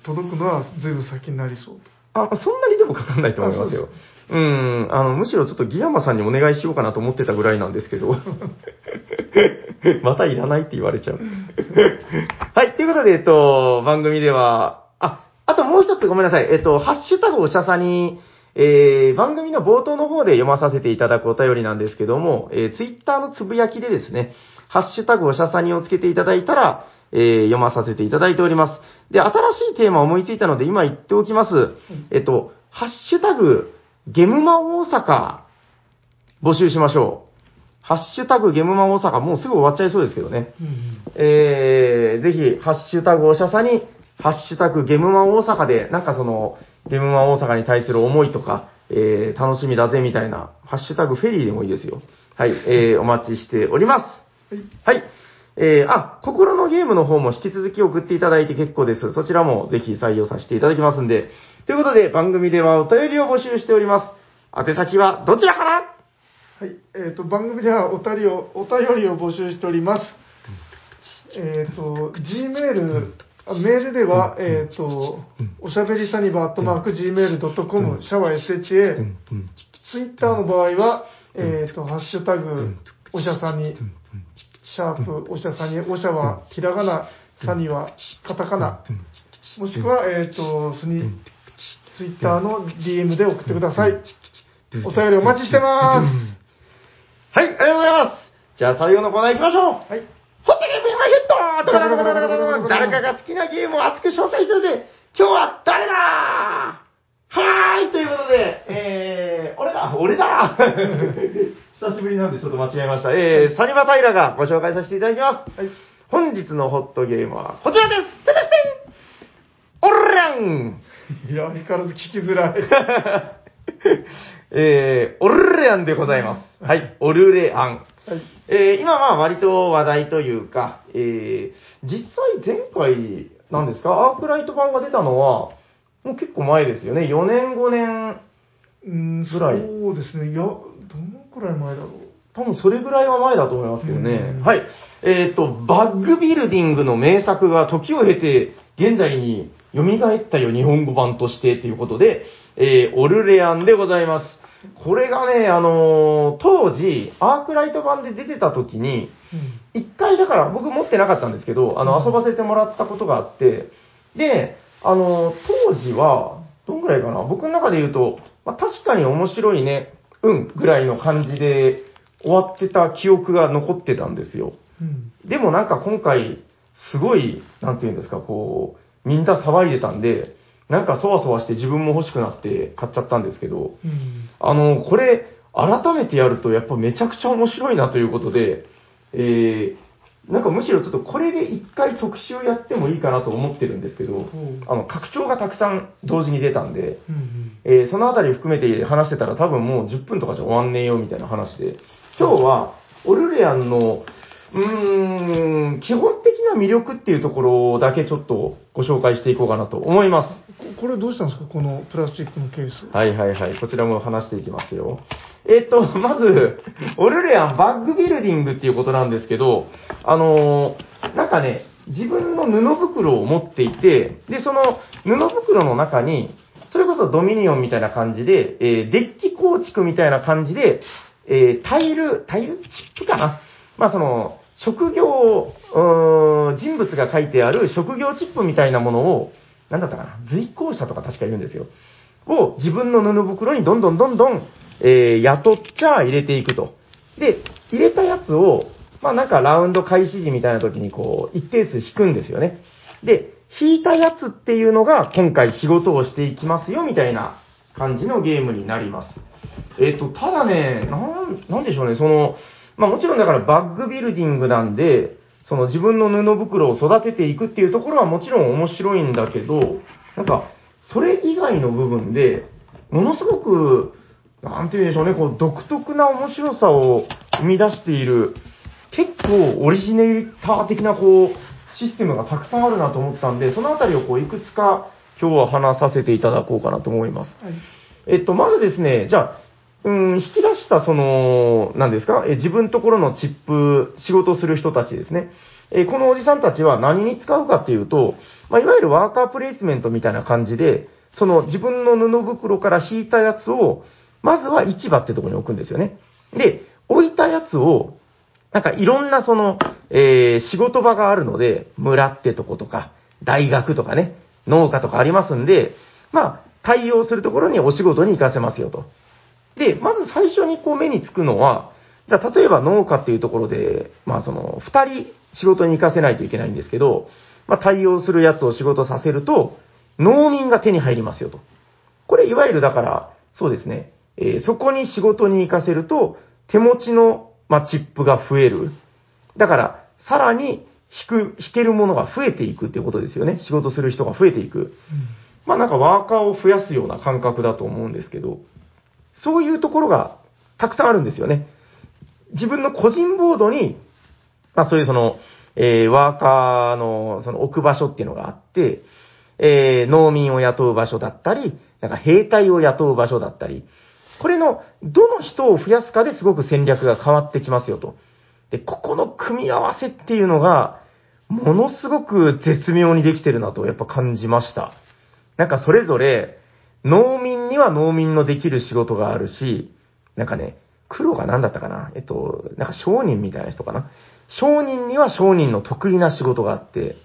届くのは随分先になりそうと。あ、そんなにでもかかんないと思いますよ。うん、あの、むしろちょっとギヤマさんにお願いしようかなと思ってたぐらいなんですけど。またいらないって言われちゃう。はい、ということで、えっと、番組では、あ、あともう一つごめんなさい。えっと、ハッシュタグおしゃさに、えー、番組の冒頭の方で読まさせていただくお便りなんですけども、えー、ツイッターのつぶやきでですね、ハッシュタグおしゃさにをつけていただいたら、えー、読まさせていただいております。で、新しいテーマを思いついたので今言っておきます。えっと、ハッシュタグ、ゲムマ大阪、募集しましょう。ハッシュタグゲムマ大阪、もうすぐ終わっちゃいそうですけどね。えー、ぜひ、ハッシュタグおしゃさに、ハッシュタグゲムマ大阪で、なんかその、ゲムマ大阪に対する思いとか、えー、楽しみだぜみたいな、ハッシュタグフェリーでもいいですよ。はい、えー、お待ちしております。はい。えー、あ、心のゲームの方も引き続き送っていただいて結構です。そちらもぜひ採用させていただきますんで。ということで、番組ではお便りを募集しております。宛先はどちらかなはい。えっ、と、番組ではお便りを、お便りを募集しております。えっ、と、Gmail、あメールでは、えっ、と、おしゃべりサニバットマーク Gmail.com、シャワー SHA、ツイッターの場合は、えっ、と、ハッシュタグ、おしゃさに、シャープ、おしゃさに、おしゃはひらがな、さにはカタカナ、もしくは、えっ、と、スニ、ツイッターの DM で送ってください。お便りお待ちしてます。はい、ありがとうございます。じゃあ最後のコーナー行きましょう。はい。ホットゲーム今ヒット誰かが好きなゲームを熱く紹介するで、今日は誰だ？はーい、ということで、えー、俺だ？俺だ？久しぶりなんでちょっと間違えました。えー、サニバタイラがご紹介させていただきます。はい。本日のホットゲームはこちらですてててんオルラン いや、相変わらず聞きづらい。えー、オルレアンでございます。はい、オルレアン。はい。えー今まあ割と話題というか、えー実際前回、なんですか、アークライト版が出たのは、もう結構前ですよね。4年、5年、うん、ぐらいそうですね。いや、どのくらい前だろう。多分それぐらいは前だと思いますけどねうん。はい。えっ、と、バッグビルディングの名作が時を経て、現代に蘇ったよ、日本語版としてということで、えーオルレアンでございます。これがね、あのー当時、アークライト版で出てた時に、うん。一回だから僕持ってなかったんですけど、あの、うん遊ばせてもらったことがあって、で、あの、当時は、どんぐらいかな？僕の中で言うと、まあ、確かに面白いね、うん、ぐらいの感じで終わってた記憶が残ってたんですよ。うん。でもなんか今回、すごい、なんていうんですか、こう、みんな騒いでたんで、なんかそわそわして自分も欲しくなって買っちゃったんですけど、うん。あの、これ、改めてやると、やっぱめちゃくちゃ面白いなということで、えー、なんかむしろちょっとこれで一回特集やってもいいかなと思ってるんですけど、ほうあの、拡張がたくさん同時に出たんで、うん。えーそのあたり含めて話してたら多分もう10分とかじゃ終わんねえよみたいな話で、今日はオルレアンの、うーん、基本的な魅力っていうところだけちょっとご紹介していこうかなと思います。ここれどうしたんですか？このプラスチックのケース。はいはいはい。こちらも話していきますよ。えっ、と、まず、オルレアンバッグビルディングっていうことなんですけど、あのーなんかね、自分の布袋を持っていて、で、その布袋の中に、それこそドミニオンみたいな感じで、えーデッキ構築みたいな感じで、えータイル、タイルチップかな？まあその、職業、うー人物が書いてある職業チップみたいなものを、なんだったかな随行者とか確か言うんですよ。を自分の布袋にどんどんどんどん、えー雇っちゃ入れていくと。で、入れたやつを、まあなんかラウンド開始時みたいな時にこう、一定数引くんですよね。で、引いたやつっていうのが今回仕事をしていきますよみたいな感じのゲームになります。えっ、と、ただね、なん、なんでしょうね、その、まあもちろんだからバッグビルディングなんで、その自分の布袋を育てていくっていうところはもちろん面白いんだけど、なんか、それ以外の部分で、ものすごく、なんて言うんでしょうね、こう、独特な面白さを生み出している、結構オリジネーター的なこう、システムがたくさんあるなと思ったんで、そのあたりをこう、いくつか今日は話させていただこうかなと思います。はい。えっと、まずですね、じゃあ、うん、引き出したその、何ですか、え自分ところのチップ、仕事する人たちですね。えこのおじさんたちは何に使うかっていうと、まあ、いわゆるワーカープレイスメントみたいな感じで、その自分の布袋から引いたやつを、まずは市場ってとこに置くんですよね。で、置いたやつを、なんかいろんなその、えー仕事場があるので、村ってとことか、大学とかね、農家とかありますんで、まあ、対応するところにお仕事に行かせますよと。で、まず最初にこう目につくのは、じゃあ例えば農家っていうところで、まあその、二人仕事に行かせないといけないんですけど、まあ対応するやつを仕事させると、農民が手に入りますよと。これいわゆるだから、そうですね、えーそこに仕事に行かせると、手持ちの、まあ、チップが増える。だから、さらに引く、引けるものが増えていくっていうことですよね。仕事する人が増えていく。まあなんかワーカーを増やすような感覚だと思うんですけど、そういうところがたくさんあるんですよね。自分の個人ボードに、まあそういうその、えーワーカーのその置く場所っていうのがあって、えー農民を雇う場所だったり、なんか兵隊を雇う場所だったり、これのどの人を増やすかですごく戦略が変わってきますよと。で、ここの組み合わせっていうのが、ものすごく絶妙にできてるなとやっぱ感じました。なんかそれぞれ、農民には農民のできる仕事があるし、なんかね、黒が何だったかな？えっと、なんか商人みたいな人かな？商人には商人の得意な仕事があって、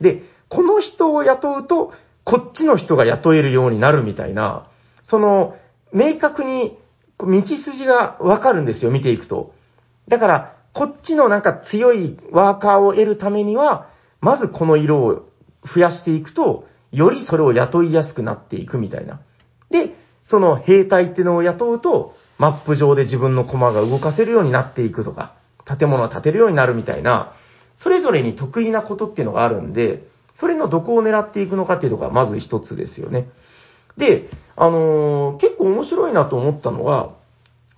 で、この人を雇うと、こっちの人が雇えるようになるみたいな、その、明確に道筋がわかるんですよ、見ていくと。だから、こっちのなんか強いワーカーを得るためには、まずこの色を増やしていくと、よりそれを雇いやすくなっていくみたいな。で、その兵隊っていうのを雇うと、マップ上で自分の駒が動かせるようになっていくとか、建物を建てるようになるみたいな、それぞれに得意なことっていうのがあるんで、それのどこを狙っていくのかっていうのがまず一つですよね。で、あのー結構面白いなと思ったのが、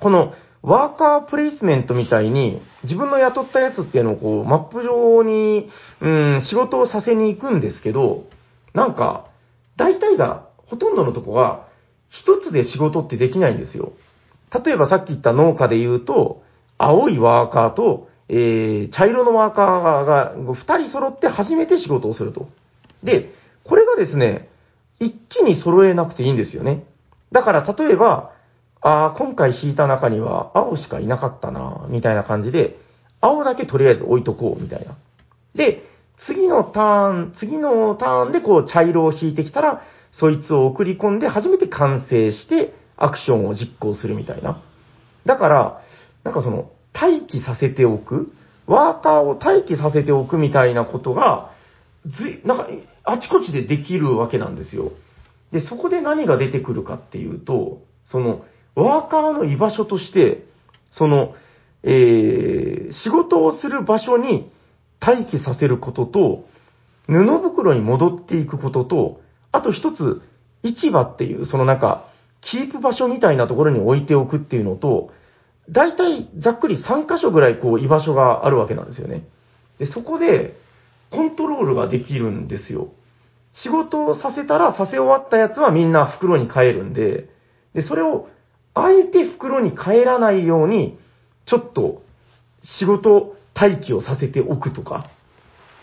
このワーカープレイスメントみたいに、自分の雇ったやつっていうのをこう、マップ上に、うん、仕事をさせに行くんですけど、なんか、大体が、ほとんどのとこが、一つで仕事ってできないんですよ。例えばさっき言った農家で言うと、青いワーカーと、えー、茶色のワーカーが二人揃って初めて仕事をすると。で、これがですね、一気に揃えなくていいんですよね。だから例えば、ああ、今回引いた中には青しかいなかったな、みたいな感じで、青だけとりあえず置いとこう、みたいな。で、次のターン、次のターンでこう茶色を引いてきたら、そいつを送り込んで初めて完成してアクションを実行するみたいな。だから、なんかその、待機させておく、ワーカーを待機させておくみたいなことが、ずい、なんか、あちこちでできるわけなんですよ。で、そこで何が出てくるかっていうと、その、ワーカーの居場所として、その、えー、仕事をする場所に待機させることと、布袋に戻っていくことと、あと一つ、市場っていう、そのなんか、キープ場所みたいなところに置いておくっていうのと、大体ざっくり3箇所ぐらいこう居場所があるわけなんですよね。で、そこでコントロールができるんですよ。仕事をさせたらさせ終わったやつはみんな袋に帰るんで、で、それをあえて袋に帰らないように、ちょっと仕事待機をさせておくとか、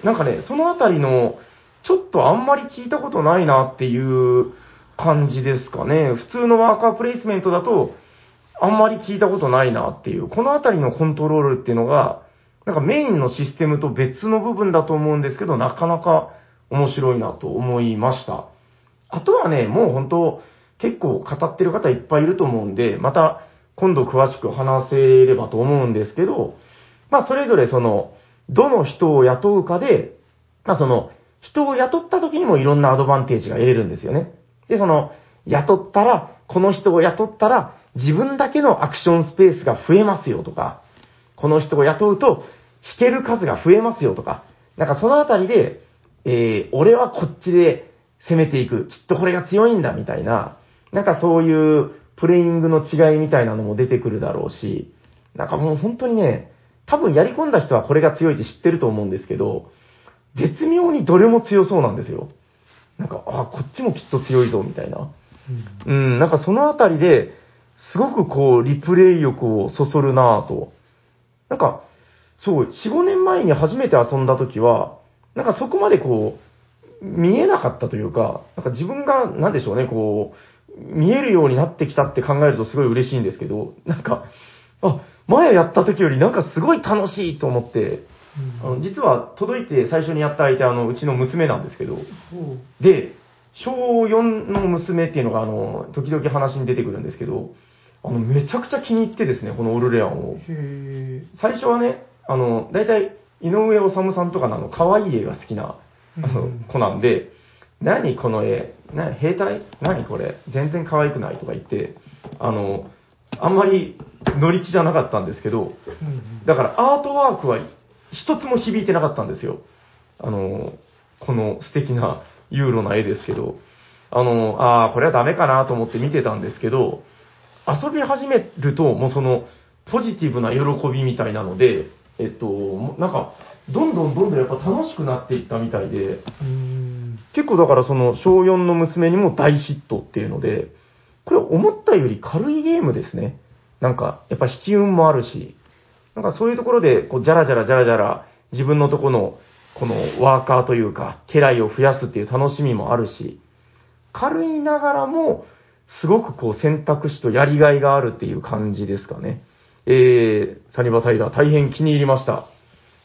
なんかね、そのあたりの、ちょっとあんまり聞いたことないなっていう感じですかね。普通のワーカープレイスメントだと、あんまり聞いたことないなっていう、このあたりのコントロールっていうのが、なんかメインのシステムと別の部分だと思うんですけど、なかなか面白いなと思いました。あとはね、もう本当、結構語ってる方いっぱいいると思うんで、また今度詳しく話せればと思うんですけど、まあそれぞれその、どの人を雇うかで、まあその、人を雇った時にもいろんなアドバンテージが得れるんですよね。で、その、雇ったら、この人を雇ったら、自分だけのアクションスペースが増えますよとか、この人を雇うと、弾ける数が増えますよとか、なんかそのあたりで、えー、俺はこっちで攻めていく、きっとこれが強いんだみたいな、なんかそういうプレイングの違いみたいなのも出てくるだろうし、なんかもう本当にね、多分やり込んだ人はこれが強いって知ってると思うんですけど、絶妙にどれも強そうなんですよ。なんか、あ、こっちもきっと強いぞ、みたいな。うん、なんかそのあたりで、すごくこう、リプレイ欲をそそるなぁと。なんか、そう、4、5年前に初めて遊んだ時は、なんかそこまでこう、見えなかったというか、なんか自分が、なんでしょうね、こう、見えるようになってきたって考えるとすごい嬉しいんですけど、なんか、あ、前やった時よりなんかすごい楽しいと思って、あの実は届いて最初にやった相手はあのうちの娘なんですけど、で、小4の娘っていうのがあの、時々話に出てくるんですけど、あの、めちゃくちゃ気に入ってですね、このオルレアンを。へ最初はね、あの、大体、井上治さんとかのあの、可愛い絵が好きな、あのうん、子なんで、何この絵、何兵隊？何これ？全然可愛くないとか言って、あの、あんまり乗り気じゃなかったんですけど、うんだからアートワークは一つも響いてなかったんですよ。あの、この素敵なユーロな絵ですけど、あの、ああ、これはダメかなと思って見てたんですけど、遊び始めると、もうその、ポジティブな喜びみたいなので、えっと、なんか、どんどんどんどんやっぱ楽しくなっていったみたいで、うん。結構だからその小4の娘にも大ヒットっていうので、これ思ったより軽いゲームですね。なんか、やっぱ引き運もあるし、なんかそういうところで、こう、じゃらじゃらじゃらじゃら、自分のとこの、このワーカーというか、家来を増やすっていう楽しみもあるし、軽いながらも、すごくこう選択肢とやりがいがあるっていう感じですかね。えー、サニバタイダー大変気に入りました。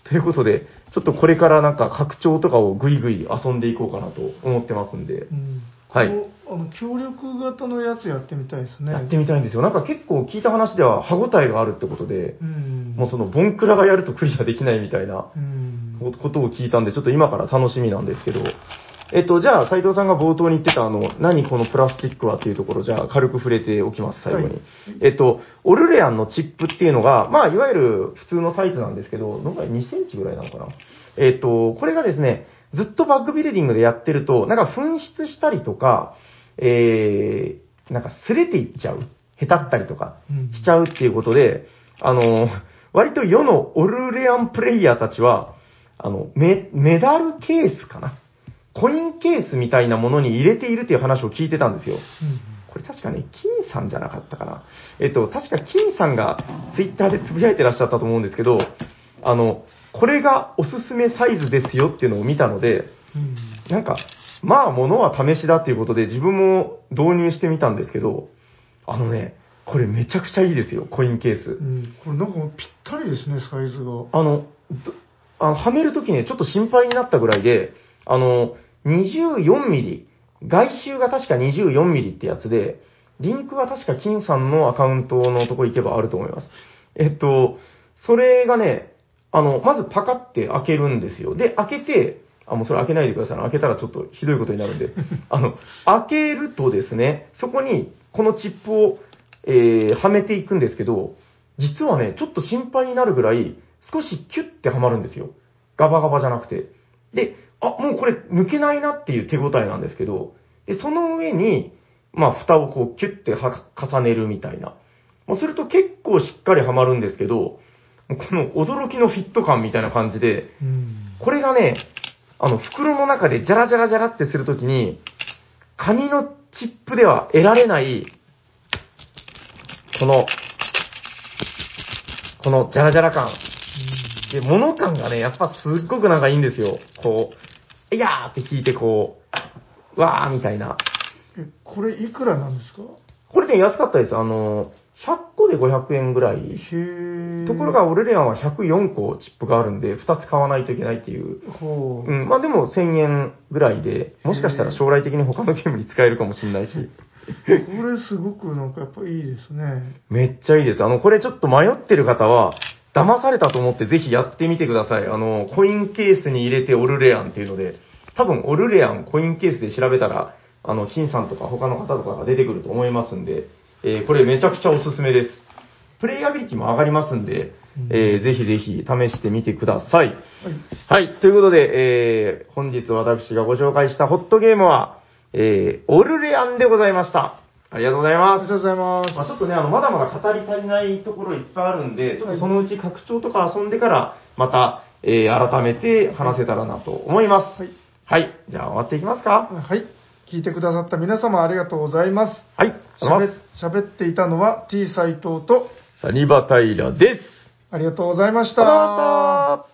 ということで、ちょっとこれからなんか拡張とかをぐいぐい遊んでいこうかなと思ってますんでう、んはいあの協力型のやつやってみたいですね。やってみたいんですよ。なんか結構聞いた話では歯応えがあるってことで、うん。もうそのボンクラがやるとクリアできないみたいなうん。ことを聞いたんで、ちょっと今から楽しみなんですけど、えっと、じゃあ、斉藤さんが冒頭に言ってた、あの、何このプラスチックはっていうところ、じゃあ、軽く触れておきます、最後に。はいえっと、オルレアンのチップっていうのが、まあ、いわゆる普通のサイズなんですけど、どのぐらい ?2 センチぐらいなのかな？えっと、これがですね、ずっとバッグビルディングでやってると、なんか紛失したりとか、えー、なんか擦れていっちゃう。へたったりとかうんしちゃうっていうことで、あの、割と世のオルレアンプレイヤーたちは、あの、メ、メダルケースかなコインケースみたいなものに入れているっていう話を聞いてたんですよ。これ確かね、金さんじゃなかったかな。えっと、確か金さんがツイッターでつぶやいてらっしゃったと思うんですけど、あの、これがおすすめサイズですよっていうのを見たので、うん。なんか、まあ、物は試しだっていうことで自分も導入してみたんですけど、あのね、これめちゃくちゃいいですよ、コインケースう。ん。これなんかぴったりですね、サイズが。あの、どあのはめるときね、ちょっと心配になったぐらいで、あの、24ミリ、外周が確か24ミリってやつで、リンクは確か金さんのアカウントのとこ行けばあると思います。えっと、それがね、あの、まずパカって開けるんですよ。で、開けて、あ、もうそれ開けないでください。開けたらちょっとひどいことになるんで。あの、開けるとですね、そこにこのチップを、えーはめていくんですけど、実はね、ちょっと心配になるぐらい、少しキュッてはまるんですよ。ガバガバじゃなくて。で、あ、もうこれ抜けないなっていう手応えなんですけど、で、その上に、まあ、蓋をこうキュッては重ねるみたいな。もうすると結構しっかりはまるんですけど、この驚きのフィット感みたいな感じで、うん。これがね、あの、袋の中でジャラジャラジャラってするときに、紙のチップでは得られない、この、このジャラジャラ感。で、物感がね、やっぱすっごくなんかいいんですよ。こう、いやーって引いてこう、わーみたいな。え、これいくらなんですか？これね、安かったです。あの、100個で500円ぐらい。ところが、、オルレアンは104個チップがあるんで、2つ買わないといけないっていう。ほう。うん、まあでも1000円ぐらいで、もしかしたら将来的に他のゲームに使えるかもしれないし、これすごくなんかやっぱいいですね。めっちゃいいです。あの、これちょっと迷ってる方は、騙されたと思ってぜひやってみてください。あの、コインケースに入れてオルレアンっていうので、多分オルレアンコインケースで調べたら、あの、金さんとか他の方とかが出てくると思いますんで、えーこれめちゃくちゃおすすめです。プレイアビリティも上がりますんで、えーぜひぜひ試してみてください。はい。はい。ということで、えー、本日私がご紹介したホットゲームは、えー、オルレアンでございました。ありがとうございます。ありがとうございます。まあ、ちょっとね、あの、まだまだ語り足りないところいっぱいあるんで、ちょっとそのうち拡張とか遊んでから、また、えー、改めて話せたらなと思います。はい。はい。じゃあ終わっていきますかはい。聞いてくださった皆様ありがとうございます。はい。ありがとうござい喋ます。喋っていたのは T 斎藤とサニバタイラです。ありがとうございました。ありがとうございました